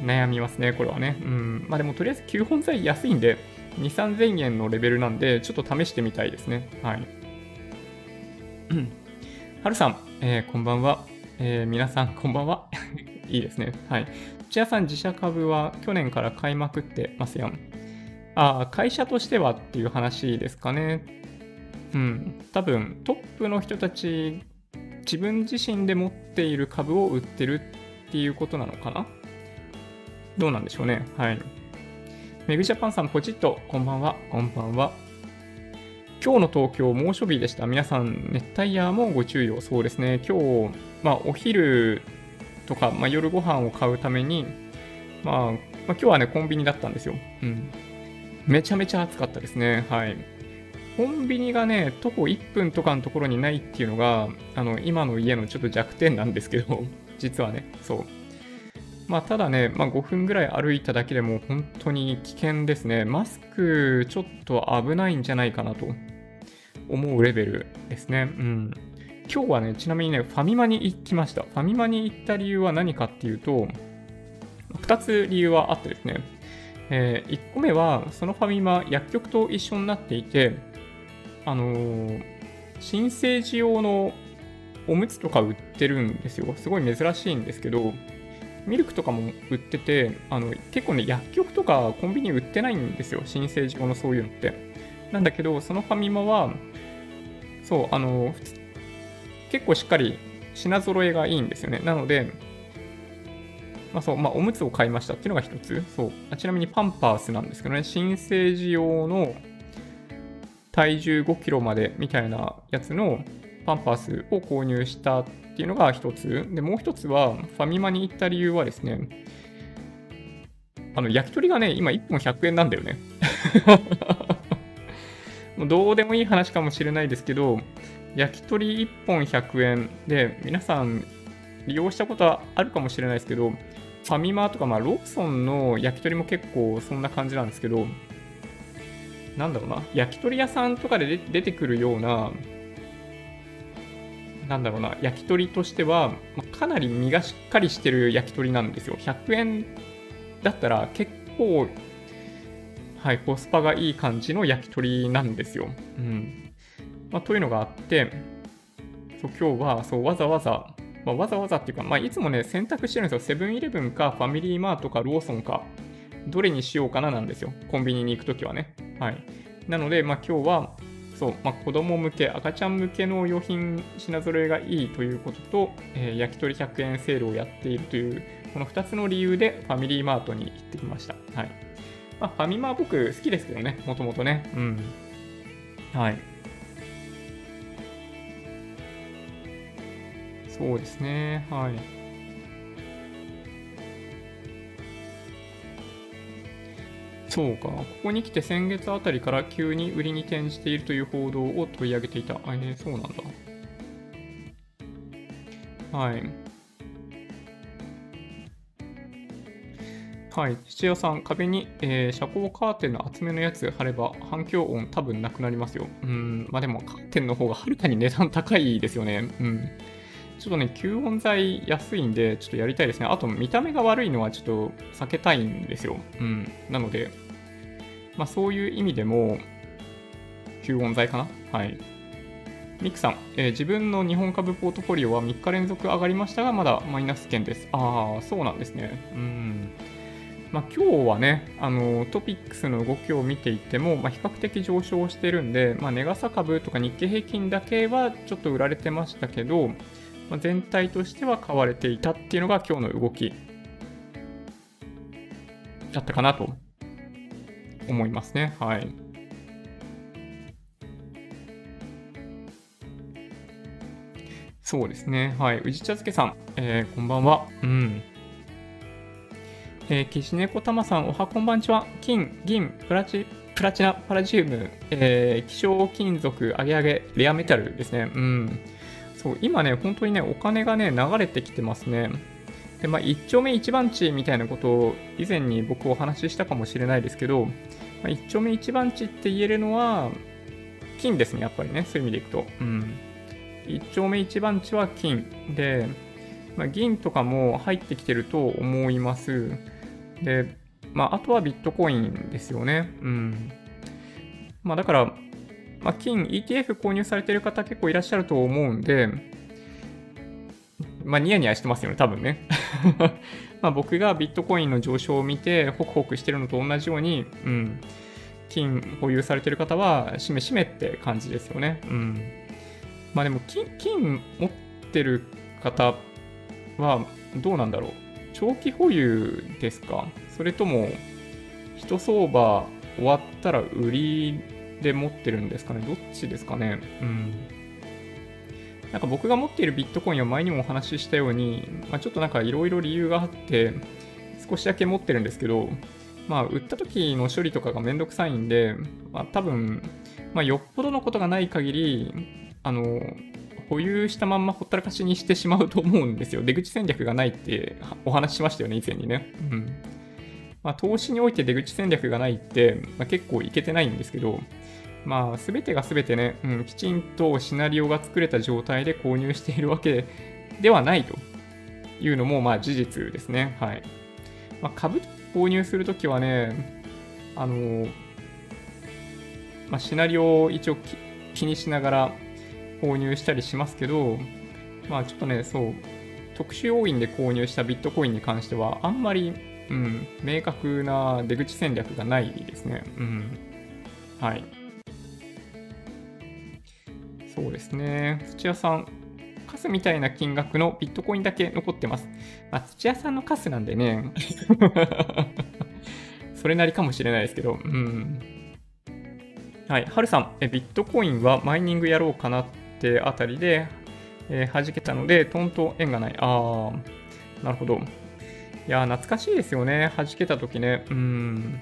悩みますね、これはね。うん。まあでもとりあえず吸音材安いんで、2、3000円のレベルなんで、ちょっと試してみたいですね。はい。はるさん、えー、こんばんは。えー、皆さん、こんばんは。いいですね。はい。土屋さん自社株は去年から買いまくってますよ。ああ、会社としてはっていう話ですかね。うん。多分、トップの人たち、自分自身で持っている株を売ってるっていうことなのかなどうなんでしょうね。はい。メグジャパンさん、ポチッと、こんばんは、こんばんは。今日の東京、猛暑日でした。皆さん、熱帯夜もご注意を。そうですね。今日、まあ、お昼とか、まあ、夜ご飯を買うために、まあ、まあ、今日はね、コンビニだったんですよ。うん。めちゃめちゃ暑かったですね。はい。コンビニがね、徒歩1分とかのところにないっていうのが、あの、今の家のちょっと弱点なんですけど、実はね。そう。まあ、ただね、まあ、5分ぐらい歩いただけでも本当に危険ですね。マスクちょっと危ないんじゃないかなと思うレベルですね。うん。今日はね、ちなみにね、ファミマに行きました。ファミマに行った理由は何かっていうと、2つ理由はあってですね。えー、1個目は、そのファミマ、薬局と一緒になっていて、あのー、新生児用のおむつとか売ってるんですよ。すごい珍しいんですけど、ミルクとかも売ってて、あの結構ね、薬局とかコンビニ売ってないんですよ。新生児用のそういうのって。なんだけど、そのファミマは、そう、あの、結構しっかり品揃えがいいんですよね。なので、まあそう、まあ、おむつを買いましたっていうのが一つ。そうあ。ちなみにパンパースなんですけどね、新生児用の体重5キロまでみたいなやつのパンパースを購入したっていうのが一つ。で、もう一つは、ファミマに行った理由はですね、あの、焼き鳥がね、今1本100円なんだよね。もうどうでもいい話かもしれないですけど、焼き鳥1本100円で、皆さん利用したことはあるかもしれないですけど、ファミマとか、まあ、ローソンの焼き鳥も結構そんな感じなんですけど、なんだろうな、焼き鳥屋さんとかで出てくるような、なんだろうな、焼き鳥としては、かなり身がしっかりしてる焼き鳥なんですよ。100円だったら結構、はい、コスパがいい感じの焼き鳥なんですよ。うん。まあ、というのがあって、そう今日はそうわざわざまあ、わざわざっていうか、まあ、いつもね、選択してるんですよ。セブンイレブンか、ファミリーマートか、ローソンか、どれにしようかななんですよ。コンビニに行くときはね。はい。なので、まあ、今日は、そう、まあ、子供向け、赤ちゃん向けの用品、品揃えがいいということと、えー、焼き鳥100円セールをやっているという、この2つの理由でファミリーマートに行ってきました。はい。まあ、ファミマは僕好きですけどね、もともとね。うん。はい。そうですね。はい。そうか。ここに来て先月あたりから急に売りに転じているという報道を取り上げていた。あ、えー、そうなんだ。はい。はい。土屋さん、壁に、えー、遮光カーテンの厚めのやつ貼れば反響音多分なくなりますよ。うん。まあでもカーテンの方がはるかに値段高いですよね。うん。ちょっとね、吸音材安いんで、ちょっとやりたいですね。あと、見た目が悪いのはちょっと避けたいんですよ。うん。なので、まあ、そういう意味でも、吸音材かな？はい。ミクさん、えー、自分の日本株ポートフォリオは3日連続上がりましたが、まだマイナス圏です。ああ、そうなんですね。うん。まあ、今日はね、あのトピックスの動きを見ていても、まあ、比較的上昇してるんで、まあ、ネガサ株とか日経平均だけはちょっと売られてましたけど、まあ、全体としては買われていたっていうのが今日の動きだったかなと思いますね。はい。そうですね。はい。宇治茶漬けさん、えー、こんばんは。うん。えー、岸猫玉さん、おはこんばんちは。金、銀、プラチ、プラチナ、パラジウム、えー、希少金属、上げ上げ、レアメタルですね。うん。そう、今ね、本当にね、お金がね、流れてきてますね。で、まあ、一丁目一番地みたいなことを以前に僕お話ししたかもしれないですけど、まあ、一丁目一番地って言えるのは、金ですね、やっぱりね、そういう意味でいくと。うん。一丁目一番地は金で、まあ、銀とかも入ってきてると思います。で、まあ、あとはビットコインですよね。うん。まあ、だから、まあ、金、ETF 購入されてる方結構いらっしゃると思うんで、まあ、ニヤニヤしてますよね、多分ね。まあ僕がビットコインの上昇を見て、ホクホクしてるのと同じように、うん、金保有されてる方は、しめしめって感じですよね。うん。まあでも金、金持ってる方は、どうなんだろう。長期保有ですか？それとも、一相場終わったら売りで持ってるんですかねどっちですかねうん。なんか僕が持っているビットコインは前にもお話ししたように、まあ、ちょっとなんかいろいろ理由があって、少しだけ持ってるんですけど、まあ、売った時の処理とかがめんどくさいんで、まあ、多分、まあ、よっぽどのことがない限り、あの、保有したまんまほったらかしにしてしまうと思うんですよ。出口戦略がないってお話ししましたよね、以前にね。うん。まあ、投資において出口戦略がないって、まあ、結構いけてないんですけど、まあ、すべてがすべてね、うん、きちんとシナリオが作れた状態で購入しているわけではないというのも、まあ、事実ですね。はい。まあ、株購入するときはね、あの、まあ、シナリオを一応気にしながら購入したりしますけど、まあ、ちょっとね、そう、特殊要因で購入したビットコインに関しては、あんまり、うん、明確な出口戦略がないですね。うん。はい。そうですね。土屋さん、カスみたいな金額のビットコインだけ残ってます。まあ、土屋さんのカスなんでね、それなりかもしれないですけど、うん。はい、はるさんえ、ビットコインはマイニングやろうかなってあたりで、えー、弾けたので、トンと円がない。ああ、なるほど。いや、懐かしいですよね。弾けた時ね。うん。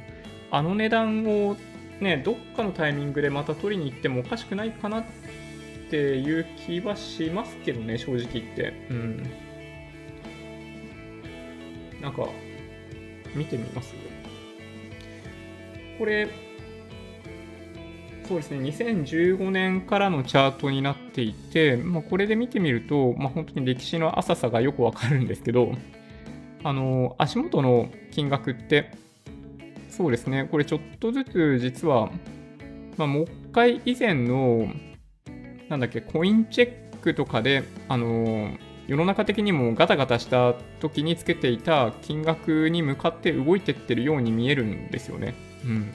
あの値段をね、どっかのタイミングでまた取りに行ってもおかしくないかなっていう気はしますけどね、正直言って。うん。なんか、見てみます？これ、そうですね、2015年からのチャートになっていて、まあ、これで見てみると、まあ、本当に歴史の浅さがよくわかるんですけど、あの、足元の金額って、そうですね、これちょっとずつ実は、まあ、もう一回以前のなんだっけ、コインチェックとかで、あのー、世の中的にもガタガタした時につけていた金額に向かって動いてってるように見えるんですよね。うん。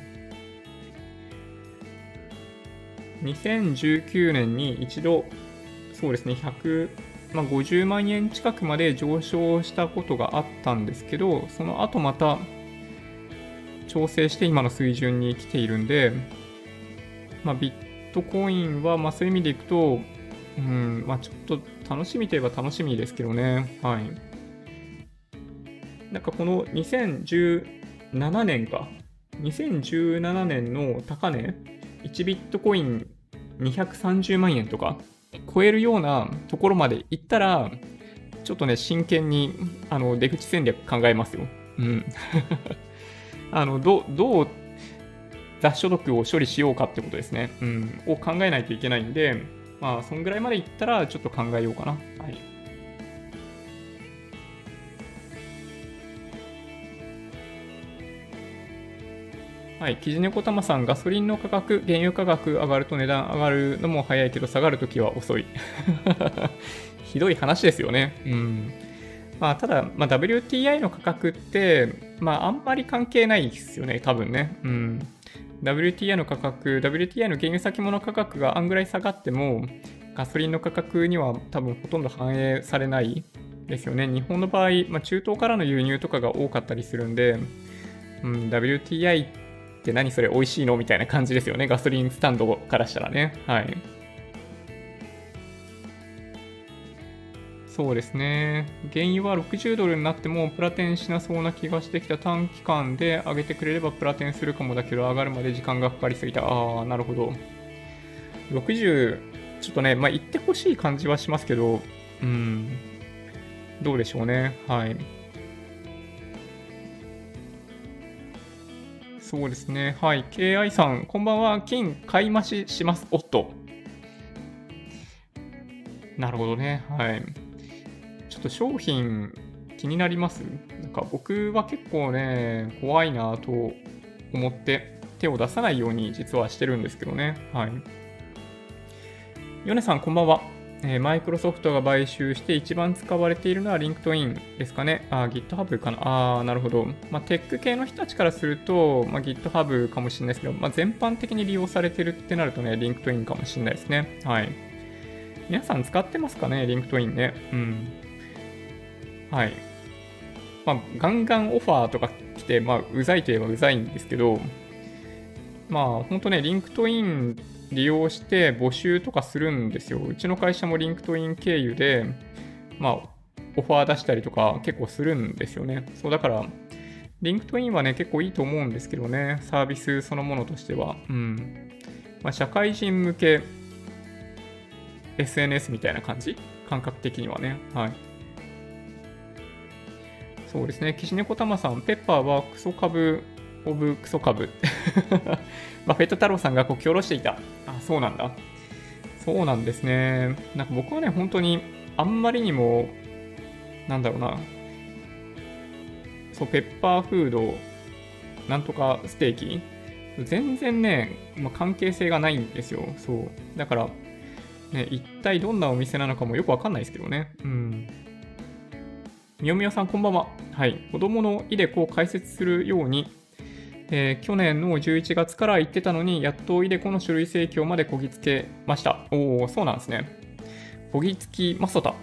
2019年に一度、そうですね、100、まあ、50万円近くまで上昇したことがあったんですけど、その後また調整して今の水準に来ているんで、まあ、ビッットコインは、まあ、そういう意味でいくと、うん、まあ、ちょっと楽しみといえば楽しみですけどね。はい。なんかこの2017年か。2017年の高値、1ビットコイン230万円とか超えるようなところまで行ったら、ちょっとね、真剣にあの出口戦略考えますよ。うん。あの、どどう雑所得を処理しようかってことですね。うん。を考えないといけないんで、まあ、そんぐらいまでいったら、ちょっと考えようかな。はい。はい、キジネコタマさん、ガソリンの価格、原油価格上がると値段上がるのも早いけど、下がるときは遅い。ひどい話ですよね。うん。まあ、ただ、まあ、WTI の価格って、まあ、あんまり関係ないですよね、多分ね。うん。WTI の価格、WTI の原油先物価格があんぐらい下がっても、ガソリンの価格には多分ほとんど反映されないですよね。日本の場合、まあ、中東からの輸入とかが多かったりするんで、うん、WTI って何それ美味しいの？みたいな感じですよね。ガソリンスタンドからしたらね。はい。そうですね。原油は60ドルになってもプラテンしなそうな気がしてきた短期間で上げてくれればプラテンするかもだけど上がるまで時間がかかりすぎた。ああ、なるほど。60、ちょっとね、まあ言ってほしい感じはしますけど、うん、どうでしょうね。はい。そうですね。はい。KI さん、こんばんは。金買い増しします。おっと。なるほどね。はい。と商品気になります？なんか僕は結構ね、怖いなと思って手を出さないように実はしてるんですけどね。はい。ヨネさん、こんばんは。えマイクロソフトが買収して一番使われているのはリンクトインですかね？あ、GitHub かな。あー、なるほど。まあ、テック系の人たちからすると、まあ、GitHub かもしれないですけど、まあ、全般的に利用されてるってなるとね、リンクトインかもしれないですね。はい。皆さん使ってますかね、リンクトインね。うん。はい。まあ、ガンガンオファーとか来て、まあ、うざいといえばうざいんですけど、まあ、本当ね、リンクトイン利用して募集とかするんですよ。うちの会社もリンクトイン経由で、まあ、オファー出したりとか結構するんですよね。そう、だから、リンクトインはね、結構いいと思うんですけどね、サービスそのものとしては。うん。まあ、社会人向け SNS みたいな感じ？感覚的にはね。はい。そうですね。岸猫玉さん、ペッパーはクソ株オブクソ株。バフェット太郎さんがこ、き下ろしていた。あ、そうなんだ。そうなんですね。なんか僕はね、本当にあんまりにも、なんだろうな、そう、ペッパーフード、なんとかステーキ、全然ね、まあ、関係性がないんですよ。そう。だから、ね、一体どんなお店なのかもよくわかんないですけどね。うん。みよみよさん、こんばんは。はい。子供のイデコを解説するように、えー、去年の11月から言ってたのに、やっとイデコの書類請求までこぎつけました。おお、そうなんですね。こぎつきまそた。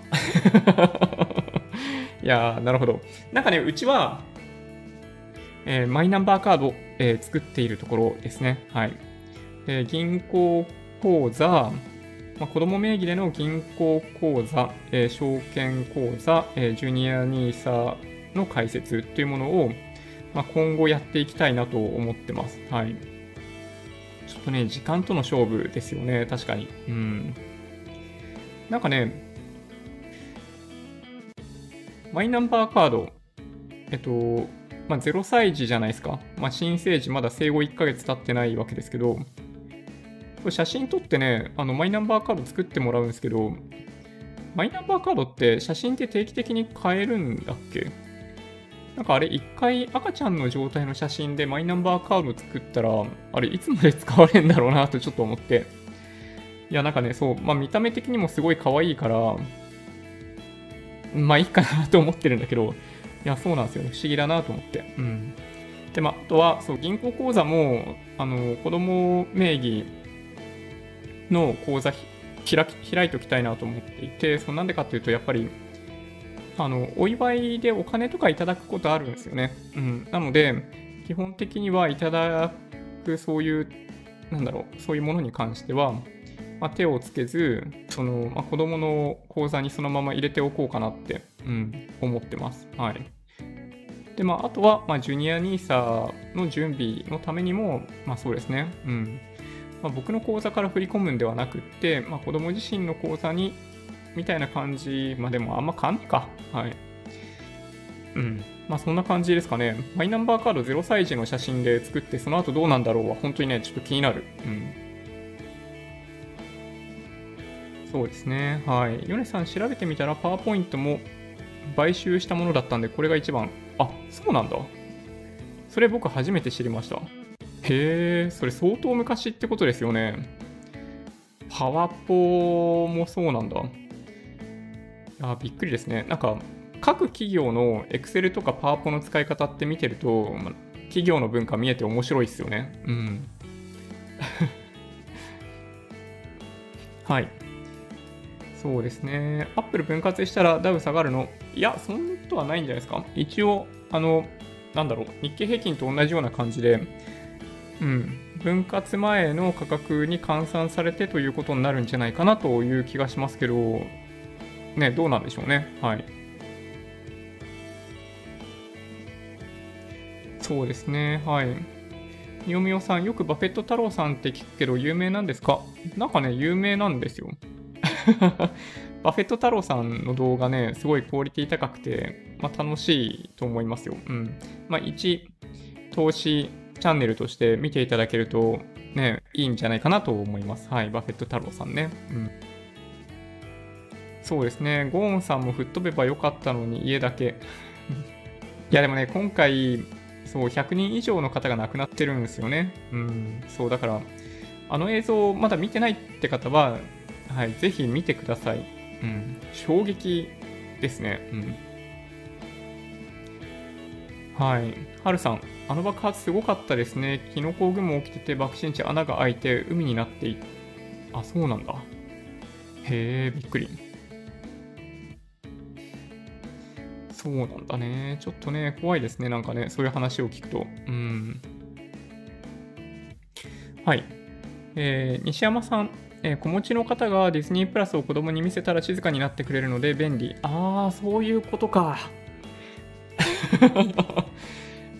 いやー、なるほど。なんかね、うちは、えー、マイナンバーカード、えー、作っているところですね。はい。えー、銀行口座、まあ、子供名義での銀行口座、えー、証券口座、えー、ジュニア NISA の解説というものを、まあ、今後やっていきたいなと思ってます。はい。ちょっとね、時間との勝負ですよね、確かに。うん。なんかね、マイナンバーカード、えっと、まあ、0歳児じゃないですか。まあ、新生児まだ生後1ヶ月経ってないわけですけど、写真撮ってね、あのマイナンバーカード作ってもらうんですけど、マイナンバーカードって写真って定期的に変えるんだっけ？なんかあれ、一回赤ちゃんの状態の写真でマイナンバーカード作ったら、あれ、いつまで使われるんだろうなとちょっと思って。いや、なんかね、そう、まあ見た目的にもすごい可愛いから、まあいいかなと思ってるんだけど、いや、そうなんですよね。不思議だなと思って。うん。で、まあ、あとは、そう、銀行口座も、あの、子供名義の口座開き開いておきたいなと思っていて、そなんでかっていうと、やっぱり、あの、お祝いでお金とかいただくことあるんですよね。うん。なので、基本的にはいただく、そういう、なんだろう、そういうものに関しては、まあ、手をつけず、その、まあ、子供の口座にそのまま入れておこうかなって、うん、思ってます。はい。で、まあ、あとは、まあ、ジュニア NISA の準備のためにも、まあ、そうですね、うん。まあ、僕の口座から振り込むんではなくって、まあ、子供自身の口座に、みたいな感じ、まあ、でもあんま変わんないか。はい。うん。まあそんな感じですかね。マイナンバーカード0歳児の写真で作って、その後どうなんだろうは、本当にね、ちょっと気になる。うん。そうですね。はい。ヨネさん調べてみたら、パワーポイントも買収したものだったんで、これが一番。あ、そうなんだ。それ僕初めて知りました。へえ、それ相当昔ってことですよね。パワポもそうなんだ。あ、びっくりですね。なんか、各企業の Excel とかパワポの使い方って見てると、ま企業の文化見えて面白いですよね。うん。はい。そうですね。アップル分割したらダウ下がるの？いや、そんなことはないんじゃないですか。一応、あの、なんだろう、日経平均と同じような感じで、うん、分割前の価格に換算されてということになるんじゃないかなという気がしますけど、ね、どうなんでしょうね。はい。そうですね、はい。みよみよさん、よくバフェット太郎さんって聞くけど、有名なんですか？なんかね、有名なんですよ。バフェット太郎さんの動画ね、すごいクオリティ高くて、まあ、楽しいと思いますよ。うん。まあ、一投資チャンネルとして見ていただけると、ね、いいんじゃないかなと思います。はい、バフェット太郎さんね。うん。そうですね、ゴーンさんも吹っ飛べばよかったのに家だけ。いやでもね、今回、そう、100人以上の方が亡くなってるんですよね。うん、そう、だから、あの映像まだ見てないって方は、はい、ぜひ見てください。うん、衝撃ですね。うん。はい。はるさん、あの爆発すごかったですね。キノコ雲起きてて爆心地穴が開いて海になっていあ、そうなんだ。へえ、びっくり。そうなんだね。ちょっとね、怖いですね。なんかね、そういう話を聞くと。うん。はい。えー、西山さん、えー、子持ちの方がディズニープラスを子供に見せたら静かになってくれるので便利。ああ、そういうことか。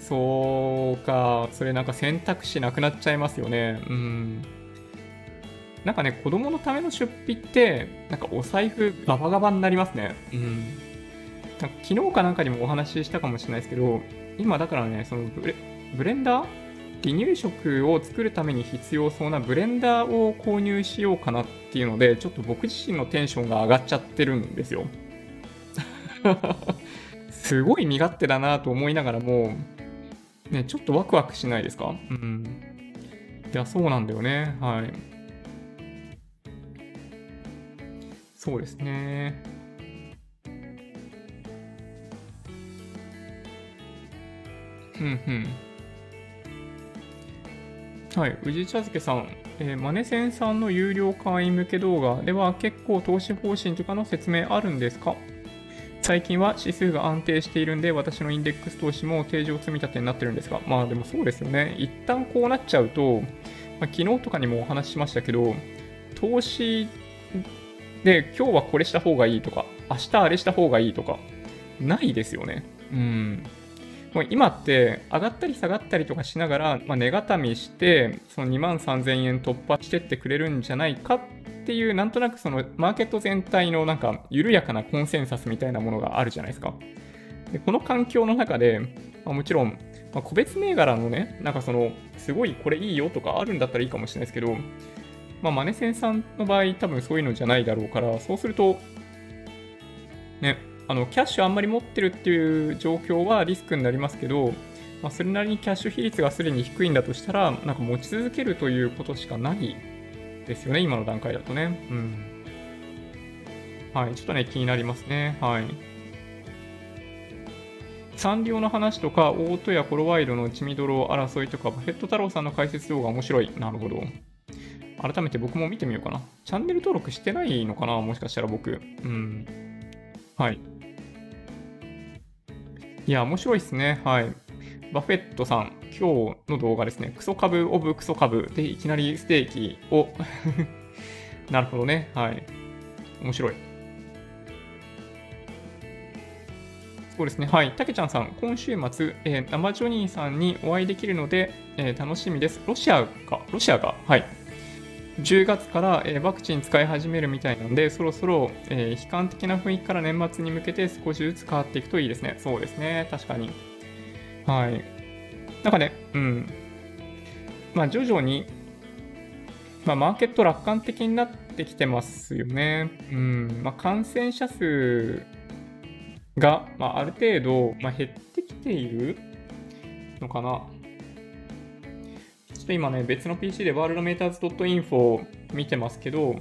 そうか。それなんか選択肢なくなっちゃいますよね。うん。なんかね、子供のための出費って、なんかお財布ガバガバになりますね。うん。なんか昨日かなんかにもお話ししたかもしれないですけど、今だからね、そのブレブレンダー？離乳食を作るために必要そうなブレンダーを購入しようかなっていうので、ちょっと僕自身のテンションが上がっちゃってるんですよ。すごい身勝手だなと思いながらも、ね、ちょっとワクワクしないですか？うん。いや、そうなんだよね。はい。そうですね。うんうん。はい、宇治茶漬さん、えー、マネセンさんの有料会員向け動画では結構投資方針とかの説明あるんですか？最近は指数が安定しているんで、私のインデックス投資も定常積み立てになってるんですが、まあでもそうですよね。一旦こうなっちゃうと、まあ、昨日とかにもお話ししましたけど、投資で今日はこれした方がいいとか、明日あれした方がいいとか、ないですよね。うん。もう今って上がったり下がったりとかしながら、まあ、値固めして、その2万3000円突破してってくれるんじゃないかっていう、なんとなくそのマーケット全体のなんか緩やかなコンセンサスみたいなものがあるじゃないですか。でこの環境の中で、まあ、もちろん、まあ、個別銘柄のね、なんかその、すごいこれいいよとかあるんだったらいいかもしれないですけど、まあ、マネセンさんの場合、多分そういうのじゃないだろうから、そうすると、ね、あの、キャッシュあんまり持ってるっていう状況はリスクになりますけど、まあ、それなりにキャッシュ比率がすでに低いんだとしたら、なんか持ち続けるということしかないですよね、今の段階だとね。うん。はい、ちょっとね、気になりますね。はい。サンリオの話とか、オートやコロワイドの血みどろ争いとか、ヘッド太郎さんの解説動画面白い。なるほど。改めて僕も見てみようかな。チャンネル登録してないのかなもしかしたら僕。うん。はい。いや、面白いっすね。はい。バフェットさん、今日の動画ですね、クソ株オブクソ株でいきなりステーキを なるほどね。はい。面白い。そうですね。はい。たけちゃんさん、今週末、えー、生ジョニーさんにお会いできるので、えー、楽しみです。ロシアが、ロシアが、はい。10月から、え、ワクチン使い始めるみたいなんで、そろそろ、え、悲観的な雰囲気から年末に向けて少しずつ変わっていくといいですね。そうですね。確かに。はい。なんかね、うん。まあ、徐々に、まあ、マーケット楽観的になってきてますよね。うん。まあ、感染者数が、まあ、ある程度、まあ、減ってきているのかな。と今ね、別の PC でワールドメーターズ .info を見てますけど、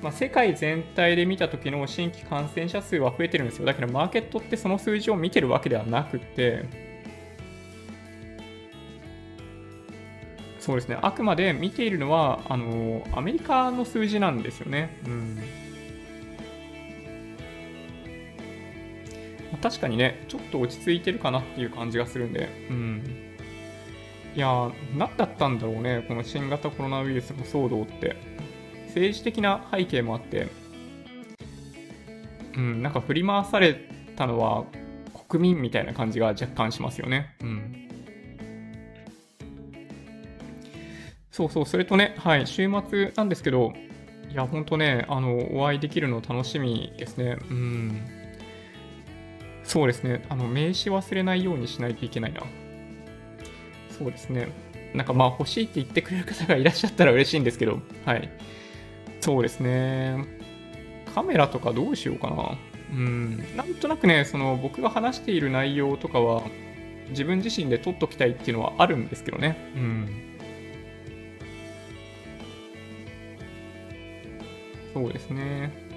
まあ、世界全体で見た時の新規感染者数は増えてるんですよ。だけどマーケットってその数字を見てるわけではなくて、そうですね、あくまで見ているのは、あのアメリカの数字なんですよね。うん確かにね、ちょっと落ち着いてるかなっていう感じがするんで、うん。いや何だったんだろうね、この新型コロナウイルスの騒動って。政治的な背景もあって、うん、なんか振り回されたのは国民みたいな感じが若干しますよね。うん。そうそう、それとね、はい、週末なんですけど、いや、ほんとね、あの、お会いできるの楽しみですね。うん。そうですね、あの、名刺忘れないようにしないといけないな。そうですね。なんかまあ欲しいって言ってくれる方がいらっしゃったら嬉しいんですけど、はい。そうですね。カメラとかどうしようかな。うん。なんとなくね、その僕が話している内容とかは自分自身で撮っときたいっていうのはあるんですけどね。うん。そうですね。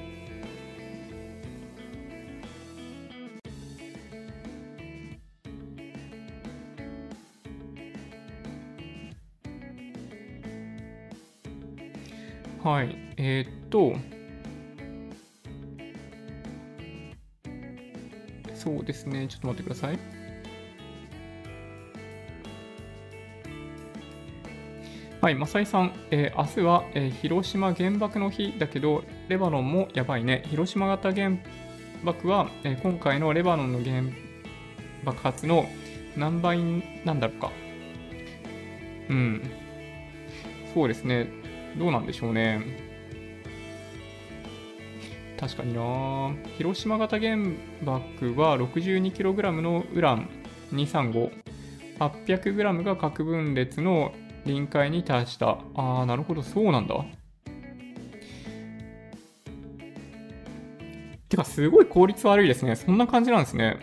はい。えー、っと、そうですね。ちょっと待ってください。はい、マサイさん、えー、明日は、えー、広島原爆の日だけど、レバノンもやばいね。広島型原爆は、えー、今回のレバノンの原爆発の何倍なんだろうか。うん。そうですね。どうなんでしょうね。確かにな広島型原爆は 62kg のウラン235、800g が核分裂の臨界に達した。あー、なるほど、そうなんだ。てか、すごい効率悪いですね。そんな感じなんですね。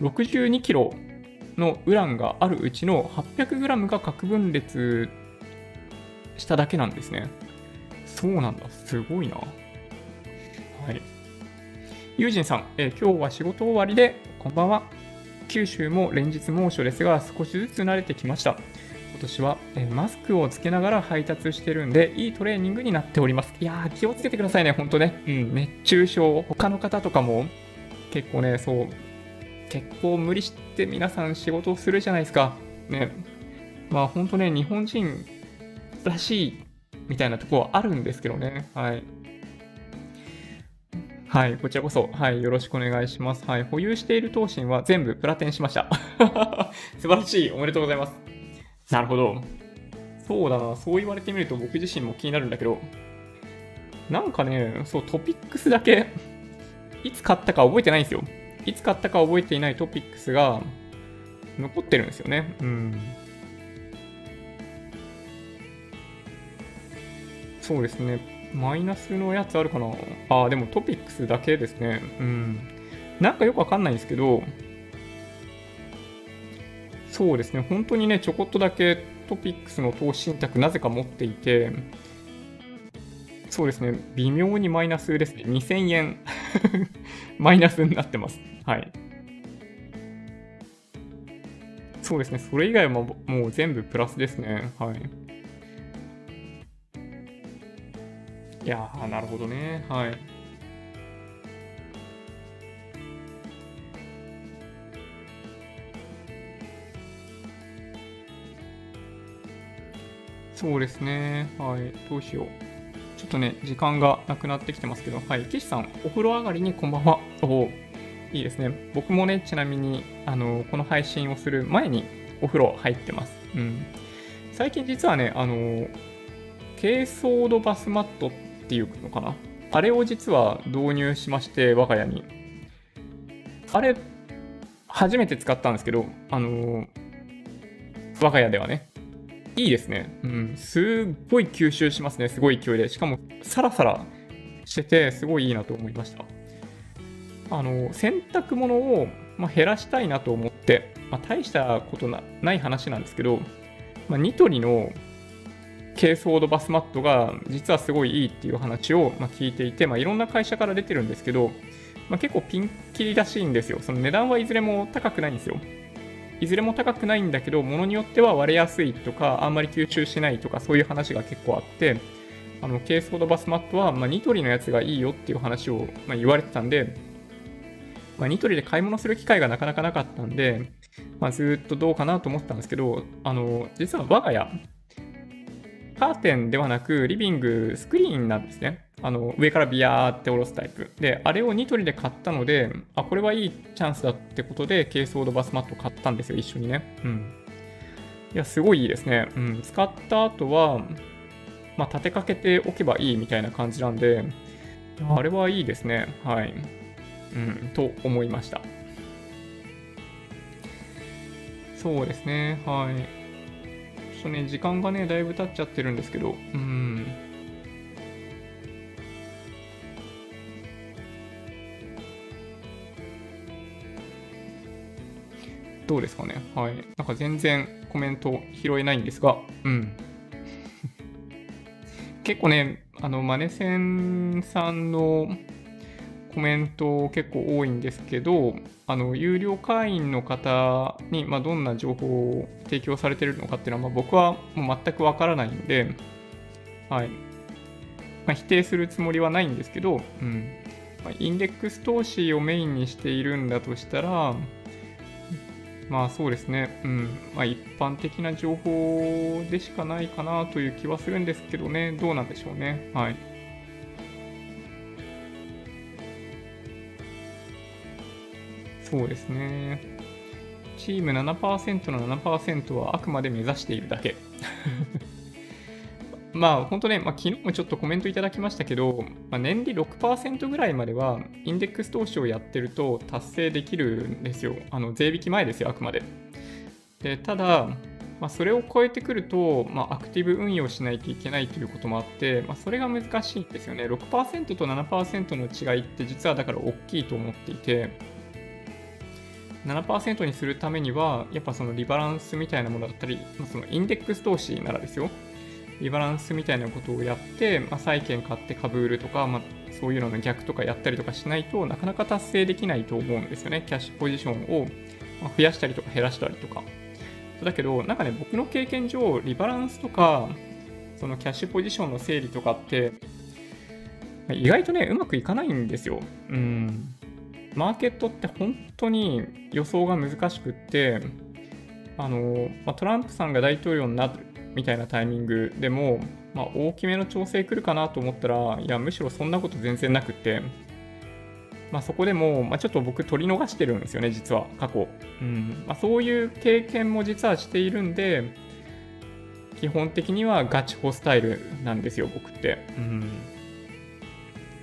62キロのウランがあるうちの 800g が核分裂しただけなんですね。そうなんだ。すごいな。はい。ユージンさん、えー、今日は仕事終わりで、こんばんは。九州も連日猛暑ですが、少しずつ慣れてきました。今年は、えマスクをつけながら配達してるんで、いいトレーニングになっております。いやー、気をつけてくださいね、ほんとね。うん、熱中症、他の方とかも、結構ね、そう、結構無理して皆さん仕事をするじゃないですか。ね。まあ、ほんとね、日本人らしいみたいなとこはあるんですけどね。はい。はい、こちらこそ、はい、よろしくお願いします。はい、保有している投信は全部プラテンしました。素晴らしい、おめでとうございます。なるほど。そうだな、そう言われてみると僕自身も気になるんだけど、なんかね、そう、トピックスだけ、いつ買ったか覚えてないんですよ。いつ買ったか覚えていないトピックスが残ってるんですよね。うん。そうですね。マイナスのやつあるかな？ああ、でもトピックスだけですね。うん。なんかよくわかんないんですけど、そうですね、本当にね、ちょこっとだけトピックスの投資信託なぜか持っていて、そうですね、微妙にマイナスですね。2000円 マイナスになってます。はい。そうですね、それ以外はもう全部プラスですね。はい。いやー、なるほどね。はい。そうですね。はい。どうしよう。ちょっとね、時間がなくなってきてますけど、はい。岸さん、お風呂上がりにこんばんは。おいいですね。僕もね、ちなみに、あの、この配信をする前にお風呂入ってます。うん。最近実はね、あの、軽装度バスマットっていうのかな？あれを実は導入しまして、我が家に。あれ、初めて使ったんですけど、あの、我が家ではね。いいですね。うん、すっごい吸収しますね。すごい勢いで。しかも、サラサラしてて、すごいいいなと思いました。あの、洗濯物を、まあ、減らしたいなと思って、まあ、大したことない話なんですけど、まあ、ニトリの軽装度バスマットが実はすごいいいっていう話を、ま聞いていて、まあ、いろんな会社から出てるんですけど、まあ、結構ピンキリらしいんですよ。その値段はいずれも高くないんですよ。いずれも高くないんだけど、ものによっては割れやすいとか、あんまり吸収しないとか、そういう話が結構あって、あの、ケースコードバスマットは、まあ、ニトリのやつがいいよっていう話を、ま、言われてたんで、まあ、ニトリで買い物する機会がなかなかなかったんで、まあ、ずっとどうかなと思ってたんですけど、あの、実は我が家、カーテンではなく、リビングスクリーンなんですね。あの、上からビヤーって下ろすタイプ。で、あれをニトリで買ったので、あ、これはいいチャンスだってことで、ケースオードバスマット買ったんですよ、一緒にね。うん。いや、すごいいいですね。うん。使った後は、まあ、立てかけておけばいいみたいな感じなんで、あれはいいですね。はい。うん、と思いました。そうですね。はい。とね、時間がね、だいぶ経っちゃってるんですけど、うん。どうですかねはい。なんか全然コメント拾えないんですが、うん。結構ね、あの、マネセンさんのコメント結構多いんですけど、あの有料会員の方に、まあ、どんな情報を提供されてるのかっていうのは、まあ、僕はもう全くわからないんで、はい。まあ、否定するつもりはないんですけど、うん。まあ、インデックス投資をメインにしているんだとしたら、まあそうですね、うん。まあ、一般的な情報でしかないかなという気はするんですけどね、どうなんでしょうね。はい。そうですね。チーム7%の7%はあくまで目指しているだけ。まあ本当ね、まあ、昨日もちょっとコメントいただきましたけど、まあ、年利6%ぐらいまではインデックス投資をやってると達成できるんですよ。あの税引き前ですよ、あくまで。でただ、まあ、それを超えてくると、まあ、アクティブ運用しないといけないということもあって、まあ、それが難しいんですよね。6%と7%の違いって実はだから大きいと思っていて、7%にするためには、やっぱそのリバランスみたいなものだったり、まあ、そのインデックス投資ならですよ。リバランスみたいなことをやって、まあ、債券買って株売るとか、まあ、そういうのの逆とかやったりとかしないとなかなか達成できないと思うんですよね。キャッシュポジションを増やしたりとか減らしたりとか。だけど、なんかね、僕の経験上、リバランスとか、そのキャッシュポジションの整理とかって、意外とね、うまくいかないんですよ。うん。マーケットって本当に予想が難しくって、あの、ま、トランプさんが大統領になるみたいなタイミングでも、まあ、大きめの調整来るかなと思ったら、いや、むしろそんなこと全然なくって、まあ、そこでも、まあ、ちょっと僕取り逃してるんですよね、実は、過去。うんま、そういう経験も実はしているんで、基本的にはガチホスタイルなんですよ、僕って。うん、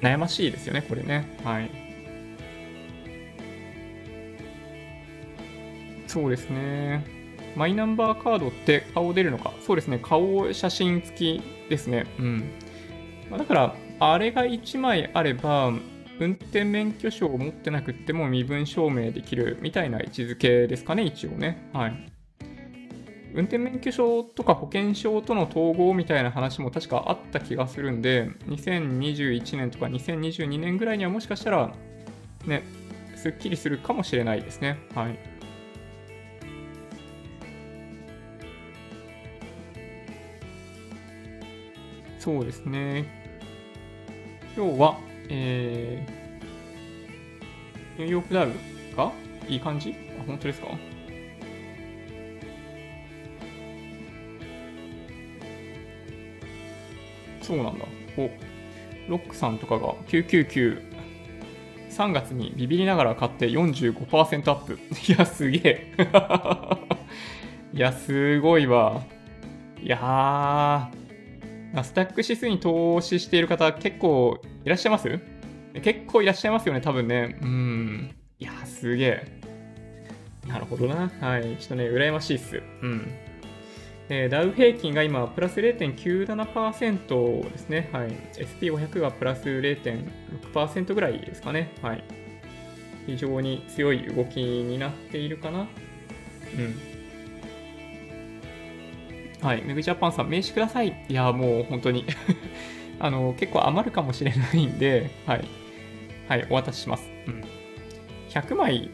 悩ましいですよね、これね。はい。そうですね。マイナンバーカードって顔出るのか？そうですね、顔写真付きですね。うん。だから、あれが1枚あれば、運転免許証を持ってなくても身分証明できるみたいな位置づけですかね、一応ね。はい。運転免許証とか保険証との統合みたいな話も確かあった気がするんで、2021年とか2022年ぐらいにはもしかしたら、ね、すっきりするかもしれないですね。はい。そうですね。今日は、えー、ニューヨークダウがいい感じ？あ、本当ですか？そうなんだ。お、ロックさんとかが999、3月にビビりながら買って45%アップ。いや、すげえ。いや、すごいわ。いやー、ナスダック指数に投資している方結構いらっしゃいます？結構いらっしゃいますよね、多分ね。うん。いや、すげえ。なるほどな。はい。ちょっとね、羨ましいっす。うん。えー、ダウ平均が今、プラス0.97%ですね。はい。SP500 がプラス0.6%ぐらいですかね。はい。非常に強い動きになっているかな。うん。はい、メグジャパンさん、名刺ください。いや、もう本当に あの、結構余るかもしれないんで、はい。はい、お渡しします。うん。100枚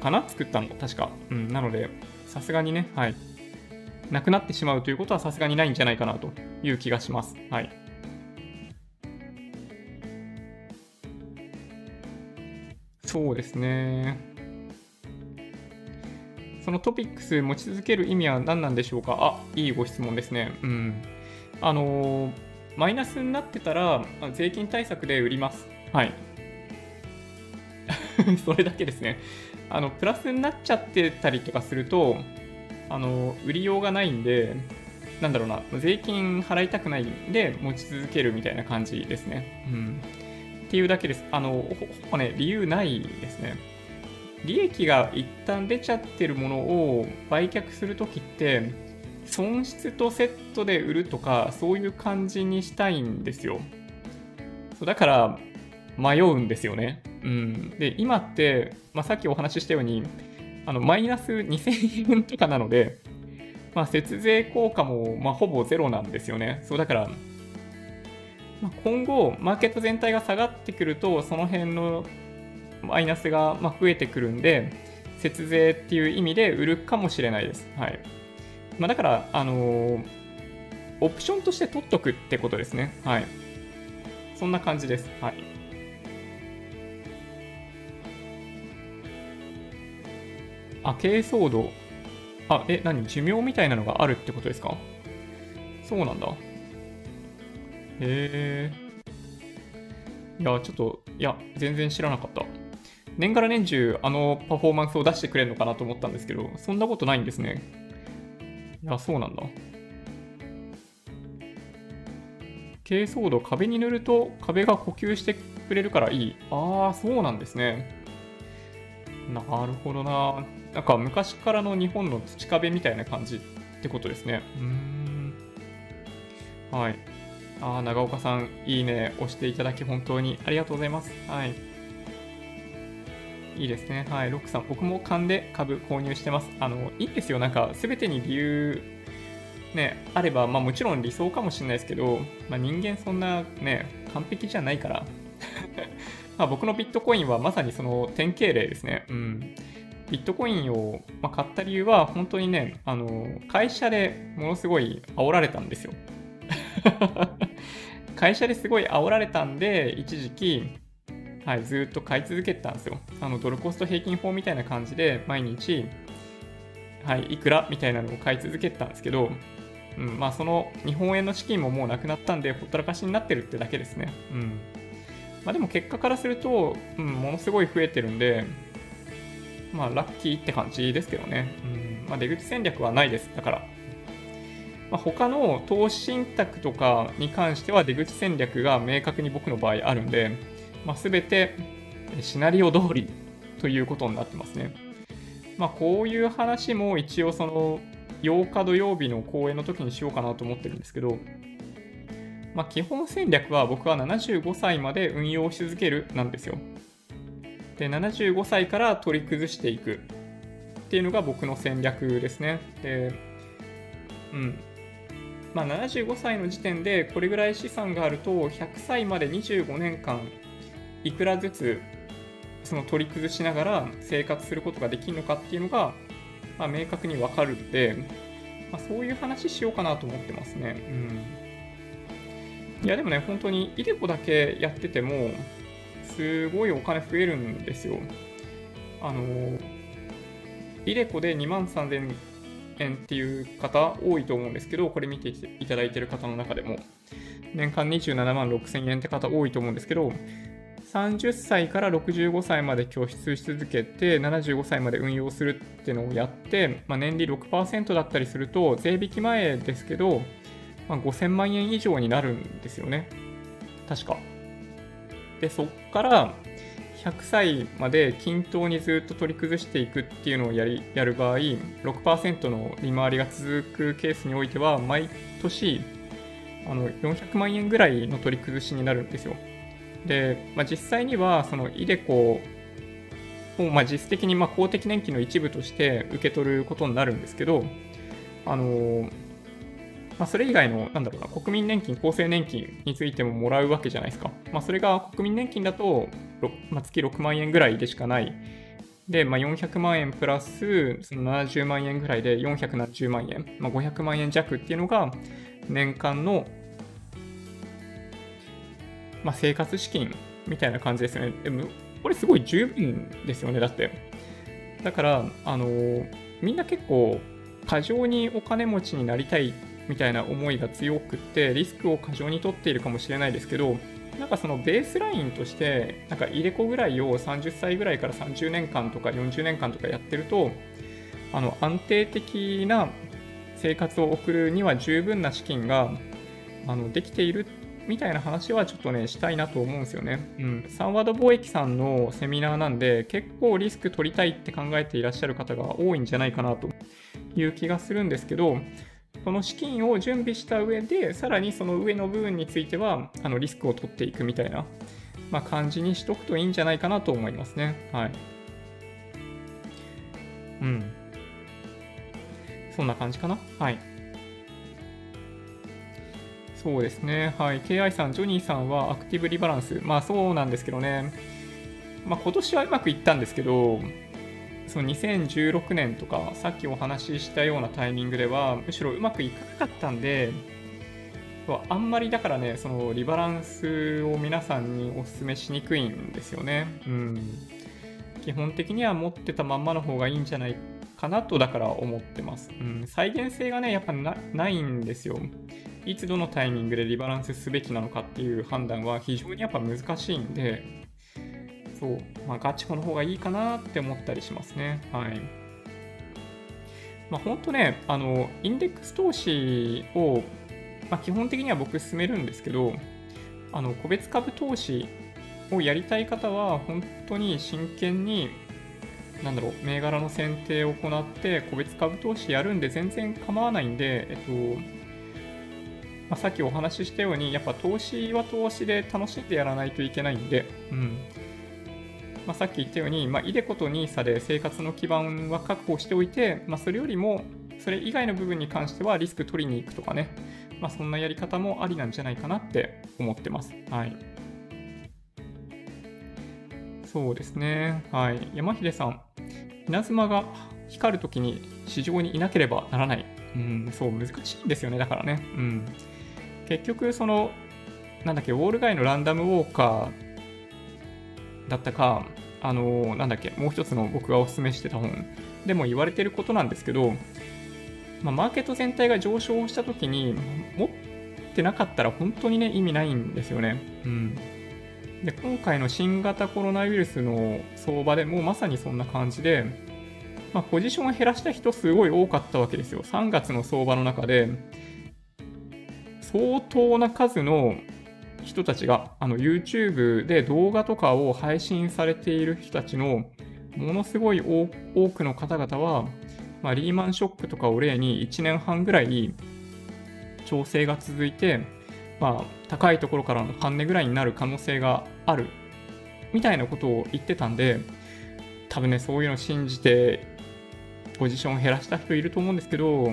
かな？作ったの、確か。うん、なので、さすがにね、はい。なくなってしまうということはさすがにないんじゃないかなという気がします。はい。そうですね。そのトピックス持ち続ける意味は何なんでしょうか？あ、いいご質問ですね。うん。あのー、マイナスになってたら、税金対策で売ります。はい。それだけですね。あの、プラスになっちゃってたりとかすると、あの、売りようがないんで、なんだろうな、税金払いたくないんで持ち続けるみたいな感じですね。うん。っていうだけです。あの、ほぼね、理由ないですね。利益が一旦出ちゃってるものを売却するときって、損失とセットで売るとか、そういう感じにしたいんですよ。そうだから、迷うんですよね。うん。で、今って、まあ、さっきお話ししたように、あのマイナス2000円とかなので、まあ、節税効果も、まあ、ほぼゼロなんですよね。そうだから、今後、マーケット全体が下がってくると、その辺のマイナスが増えてくるんで、節税っていう意味で売るかもしれないです。はい。まあ、だから、あのー、オプションとして取っとくってことですね。はい。そんな感じです。はい。あ、軽騒動。あ、え、何？寿命みたいなのがあるってことですか？そうなんだ。へえ。いや、ちょっと、いや、全然知らなかった。年がら年中あのパフォーマンスを出してくれるのかなと思ったんですけど、そんなことないんですね。いや、そうなんだ。珪藻土壁に塗ると壁が呼吸してくれるからいい。ああ、そうなんですね。なるほどな。なんか昔からの日本の土壁みたいな感じってことですね。うん。はい。ああ、長岡さん、いいね、押していただき本当にありがとうございます。はい。いいですね。はい。ロックさん、僕も勘で株購入してます。あの、いいんですよ。なんか、すべてに理由、ね、あれば、まあもちろん理想かもしれないですけど、まあ人間そんなね、完璧じゃないから。まあ僕のビットコインはまさにその典型例ですね。うん。ビットコインを買った理由は、本当にね、あの、会社でものすごい煽られたんですよ。会社ですごい煽られたんで、一時期、はい、ずっと買い続けてたんですよ。あの、ドルコスト平均法みたいな感じで、毎日、はい、いくらみたいなのを買い続けてたんですけど、うん、まあ、その日本円の資金ももうなくなったんで、ほったらかしになってるってだけですね。うん。まあ、でも結果からすると、うん、ものすごい増えてるんで、まあ、ラッキーって感じですけどね。うん。まあ、出口戦略はないです。だから。まあ、他の投資信託とかに関しては出口戦略が明確に僕の場合あるんで、まあ、全てシナリオ通りということになってますね。まあ、こういう話も一応その8日土曜日の公演の時にしようかなと思ってるんですけど、まあ、基本戦略は僕は75歳まで運用し続けるなんですよ。で、75歳から取り崩していくっていうのが僕の戦略ですね。で、うん。まあ、75歳の時点でこれぐらい資産があると100歳まで25年間いくらずつその取り崩しながら生活することができるのかっていうのが、まあ、明確にわかるんで、まあ、そういう話しようかなと思ってますね。うん。いやでもね、本当にイデコだけやってても、すごいお金増えるんですよ。あの、イデコで2万3000円っていう方多いと思うんですけど、これ見ていただいてる方の中でも、年間27万6000円って方多いと思うんですけど、30歳から65歳まで拠出し続けて、75歳まで運用するっていうのをやって、まあ、年利6%だったりすると、税引き前ですけど、まあ、5000万円以上になるんですよね。確か。で、そっから100歳まで均等にずっと取り崩していくっていうのをやりやる場合、6%の利回りが続くケースにおいては、毎年あの400万円ぐらいの取り崩しになるんですよ。で、まあ、実際には、そのイデコを、まあ、実質的にまあ公的年金の一部として受け取ることになるんですけど、あのまあ、それ以外の、なんだろうな、国民年金、厚生年金についてももらうわけじゃないですか。まあ、それが国民年金だと、まあ、月6万円ぐらいでしかない。で、まあ、400万円プラスその70万円ぐらいで470万円、まあ、500万円弱っていうのが年間のまあ、生活資金みたいな感じですよね。でも、これすごい十分ですよね、だって。だから、あのみんな結構、過剰にお金持ちになりたいみたいな思いが強くって、リスクを過剰に取っているかもしれないですけど、なんかそのベースラインとして、なんか入れ子ぐらいを30歳ぐらいから30年間とか40年間とかやってると、あの安定的な生活を送るには十分な資金があのできているみたいな話はちょっとね、したいなと思うんですよね。うん。サンワード貿易さんのセミナーなんで、結構リスク取りたいって考えていらっしゃる方が多いんじゃないかなという気がするんですけど、その資金を準備した上で、さらにその上の部分については、あのリスクを取っていくみたいな、まあ、感じにしとくといいんじゃないかなと思いますね。はい。うん。そんな感じかな？はい。そうですね。はい。KI さん、ジョニーさんはアクティブリバランス。まあそうなんですけどね。まあ今年はうまくいったんですけど、その2016年とか、さっきお話ししたようなタイミングでは、むしろうまくいかなかったんで、あんまりだからね、そのリバランスを皆さんにお勧めしにくいんですよね。うん。基本的には持ってたまんまの方がいいんじゃないかなと、だから思ってます。うん。再現性がね、やっぱないんですよ。いつどのタイミングでリバランスすべきなのかっていう判断は非常にやっぱ難しいんで、そう、まあ、ガチコの方がいいかなって思ったりしますね。はい。まあ、本当ね、あの、インデックス投資をまあ、基本的には僕進めるんですけど、あの個別株投資をやりたい方は、本当に真剣に、なんだろう、銘柄の選定を行って、個別株投資やるんで全然構わないんで、えっと、まあ、さっきお話ししたように、やっぱ投資は投資で楽しんでやらないといけないんで、うんまあ、さっき言ったように、まあ、イデコと NISA で生活の基盤は確保しておいて、まあ、それよりも、それ以外の部分に関してはリスク取りに行くとかね、ま、そんなやり方もありなんじゃないかなって思ってます。はい。そうですね。はい。山秀さん、稲妻が光るときに市場にいなければならない。うん、そう、難しいんですよね。だからね。うん。結局、その、なんだっけ、ウォール街のランダムウォーカーだったか、あの、なんだっけ、もう一つの僕がお勧めしてた本でも言われてることなんですけど、まあ、マーケット全体が上昇したときに、持ってなかったら本当にね、意味ないんですよね。うん。で、今回の新型コロナウイルスの相場でもうまさにそんな感じで、まあ、ポジションを減らした人すごい多かったわけですよ。3月の相場の中で、相当な数の人たちが、あの、YouTube で動画とかを配信されている人たちの、ものすごい多くの方々は、まあ、リーマンショックとかを例に1年半ぐらい調整が続いて、まあ、高いところからの半値ぐらいになる可能性がある。みたいなことを言ってたんで多分ねそういうの信じてポジションを減らした人いると思うんですけど、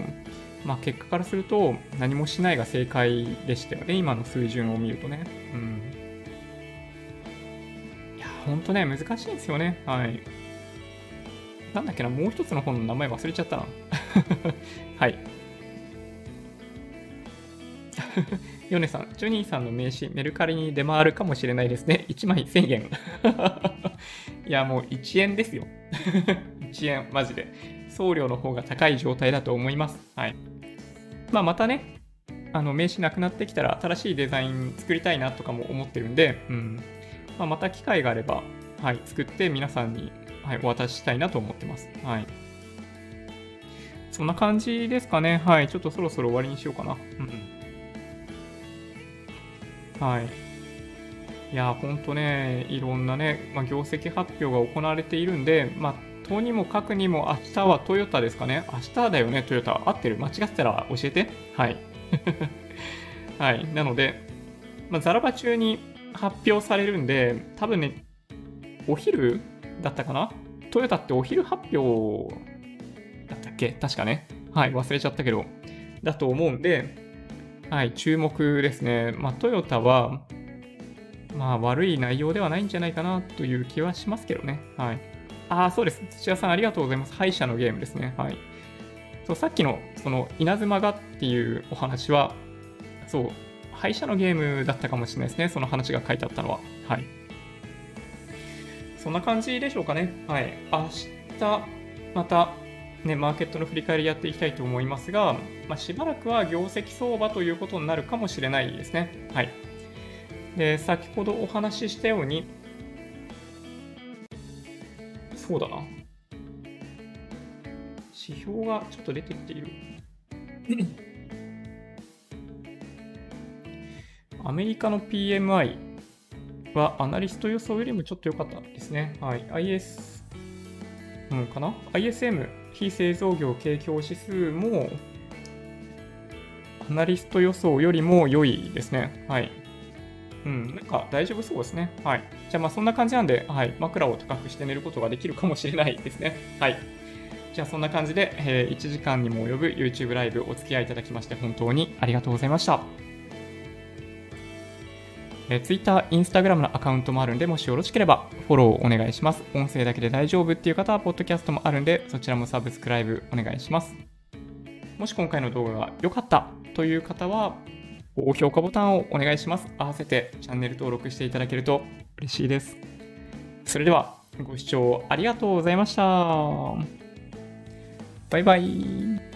まあ、結果からすると何もしないが正解でしたよね今の水準を見るとね。うん。いやほんとね難しいんですよね。はい。なんだっけな、もう一つの本の名前忘れちゃったな。はい。ヨネさん、ジョニーさんの名刺、メルカリに出回るかもしれないですね。1枚1000円。いや、もう1円ですよ。1円、マジで。送料の方が高い状態だと思います。はい。まあ、またね、あの名刺なくなってきたら新しいデザイン作りたいなとかも思ってるんで、うんまあ、また機会があれば、はい、作って皆さんにはい、お渡ししたいなと思ってます。はい。そんな感じですかね。はい。ちょっとそろそろ終わりにしようかな。うん。はい。いや、ほんとね、いろんなね、まあ、業績発表が行われているんで、まあ、とにもかくにも明日はトヨタですかね。明日だよね、トヨタ。合ってる？間違ってたら教えて。はい。はい。なので、まあ、ザラバ中に発表されるんで、多分ね、お昼だったかな？トヨタってお昼発表だったっけ？確かね。はい、忘れちゃったけど。だと思うんで、はい、注目ですね。まあ、トヨタは、まあ、悪い内容ではないんじゃないかなという気はしますけどね。はい。ああ、そうです。土屋さん、ありがとうございます。敗者のゲームですね。はい。そう、さっきの、その、稲妻がっていうお話は、そう、敗者のゲームだったかもしれないですね。その話が書いてあったのは。はい。そんな感じでしょうかね。はい。明日、また、ね、マーケットの振り返りやっていきたいと思いますが、まあ、しばらくは業績相場ということになるかもしれないですね。はい。で、先ほどお話ししたように、そうだな。指標がちょっと出てきている。アメリカの PMI はアナリスト予想よりもちょっと良かったですね。はい。IS、うん、かな ?ISM、非製造業景況指数も、アナリスト予想よりも良いですね。はい。うん、なんか大丈夫そうですね。はい。じゃあまあそんな感じなんで、はい。枕を高くして寝ることができるかもしれないですね。はい。じゃあそんな感じで、えー、1時間にも及ぶ YouTube ライブお付き合いいただきまして本当にありがとうございました。えー、Twitter、Instagram のアカウントもあるんで、もしよろしければフォローお願いします。音声だけで大丈夫っていう方は、ポッドキャストもあるんで、そちらもサブスクライブお願いします。もし今回の動画が良かったという方は、高評価ボタンをお願いします。合わせてチャンネル登録していただけると嬉しいです。それでは、ご視聴ありがとうございました。バイバイ。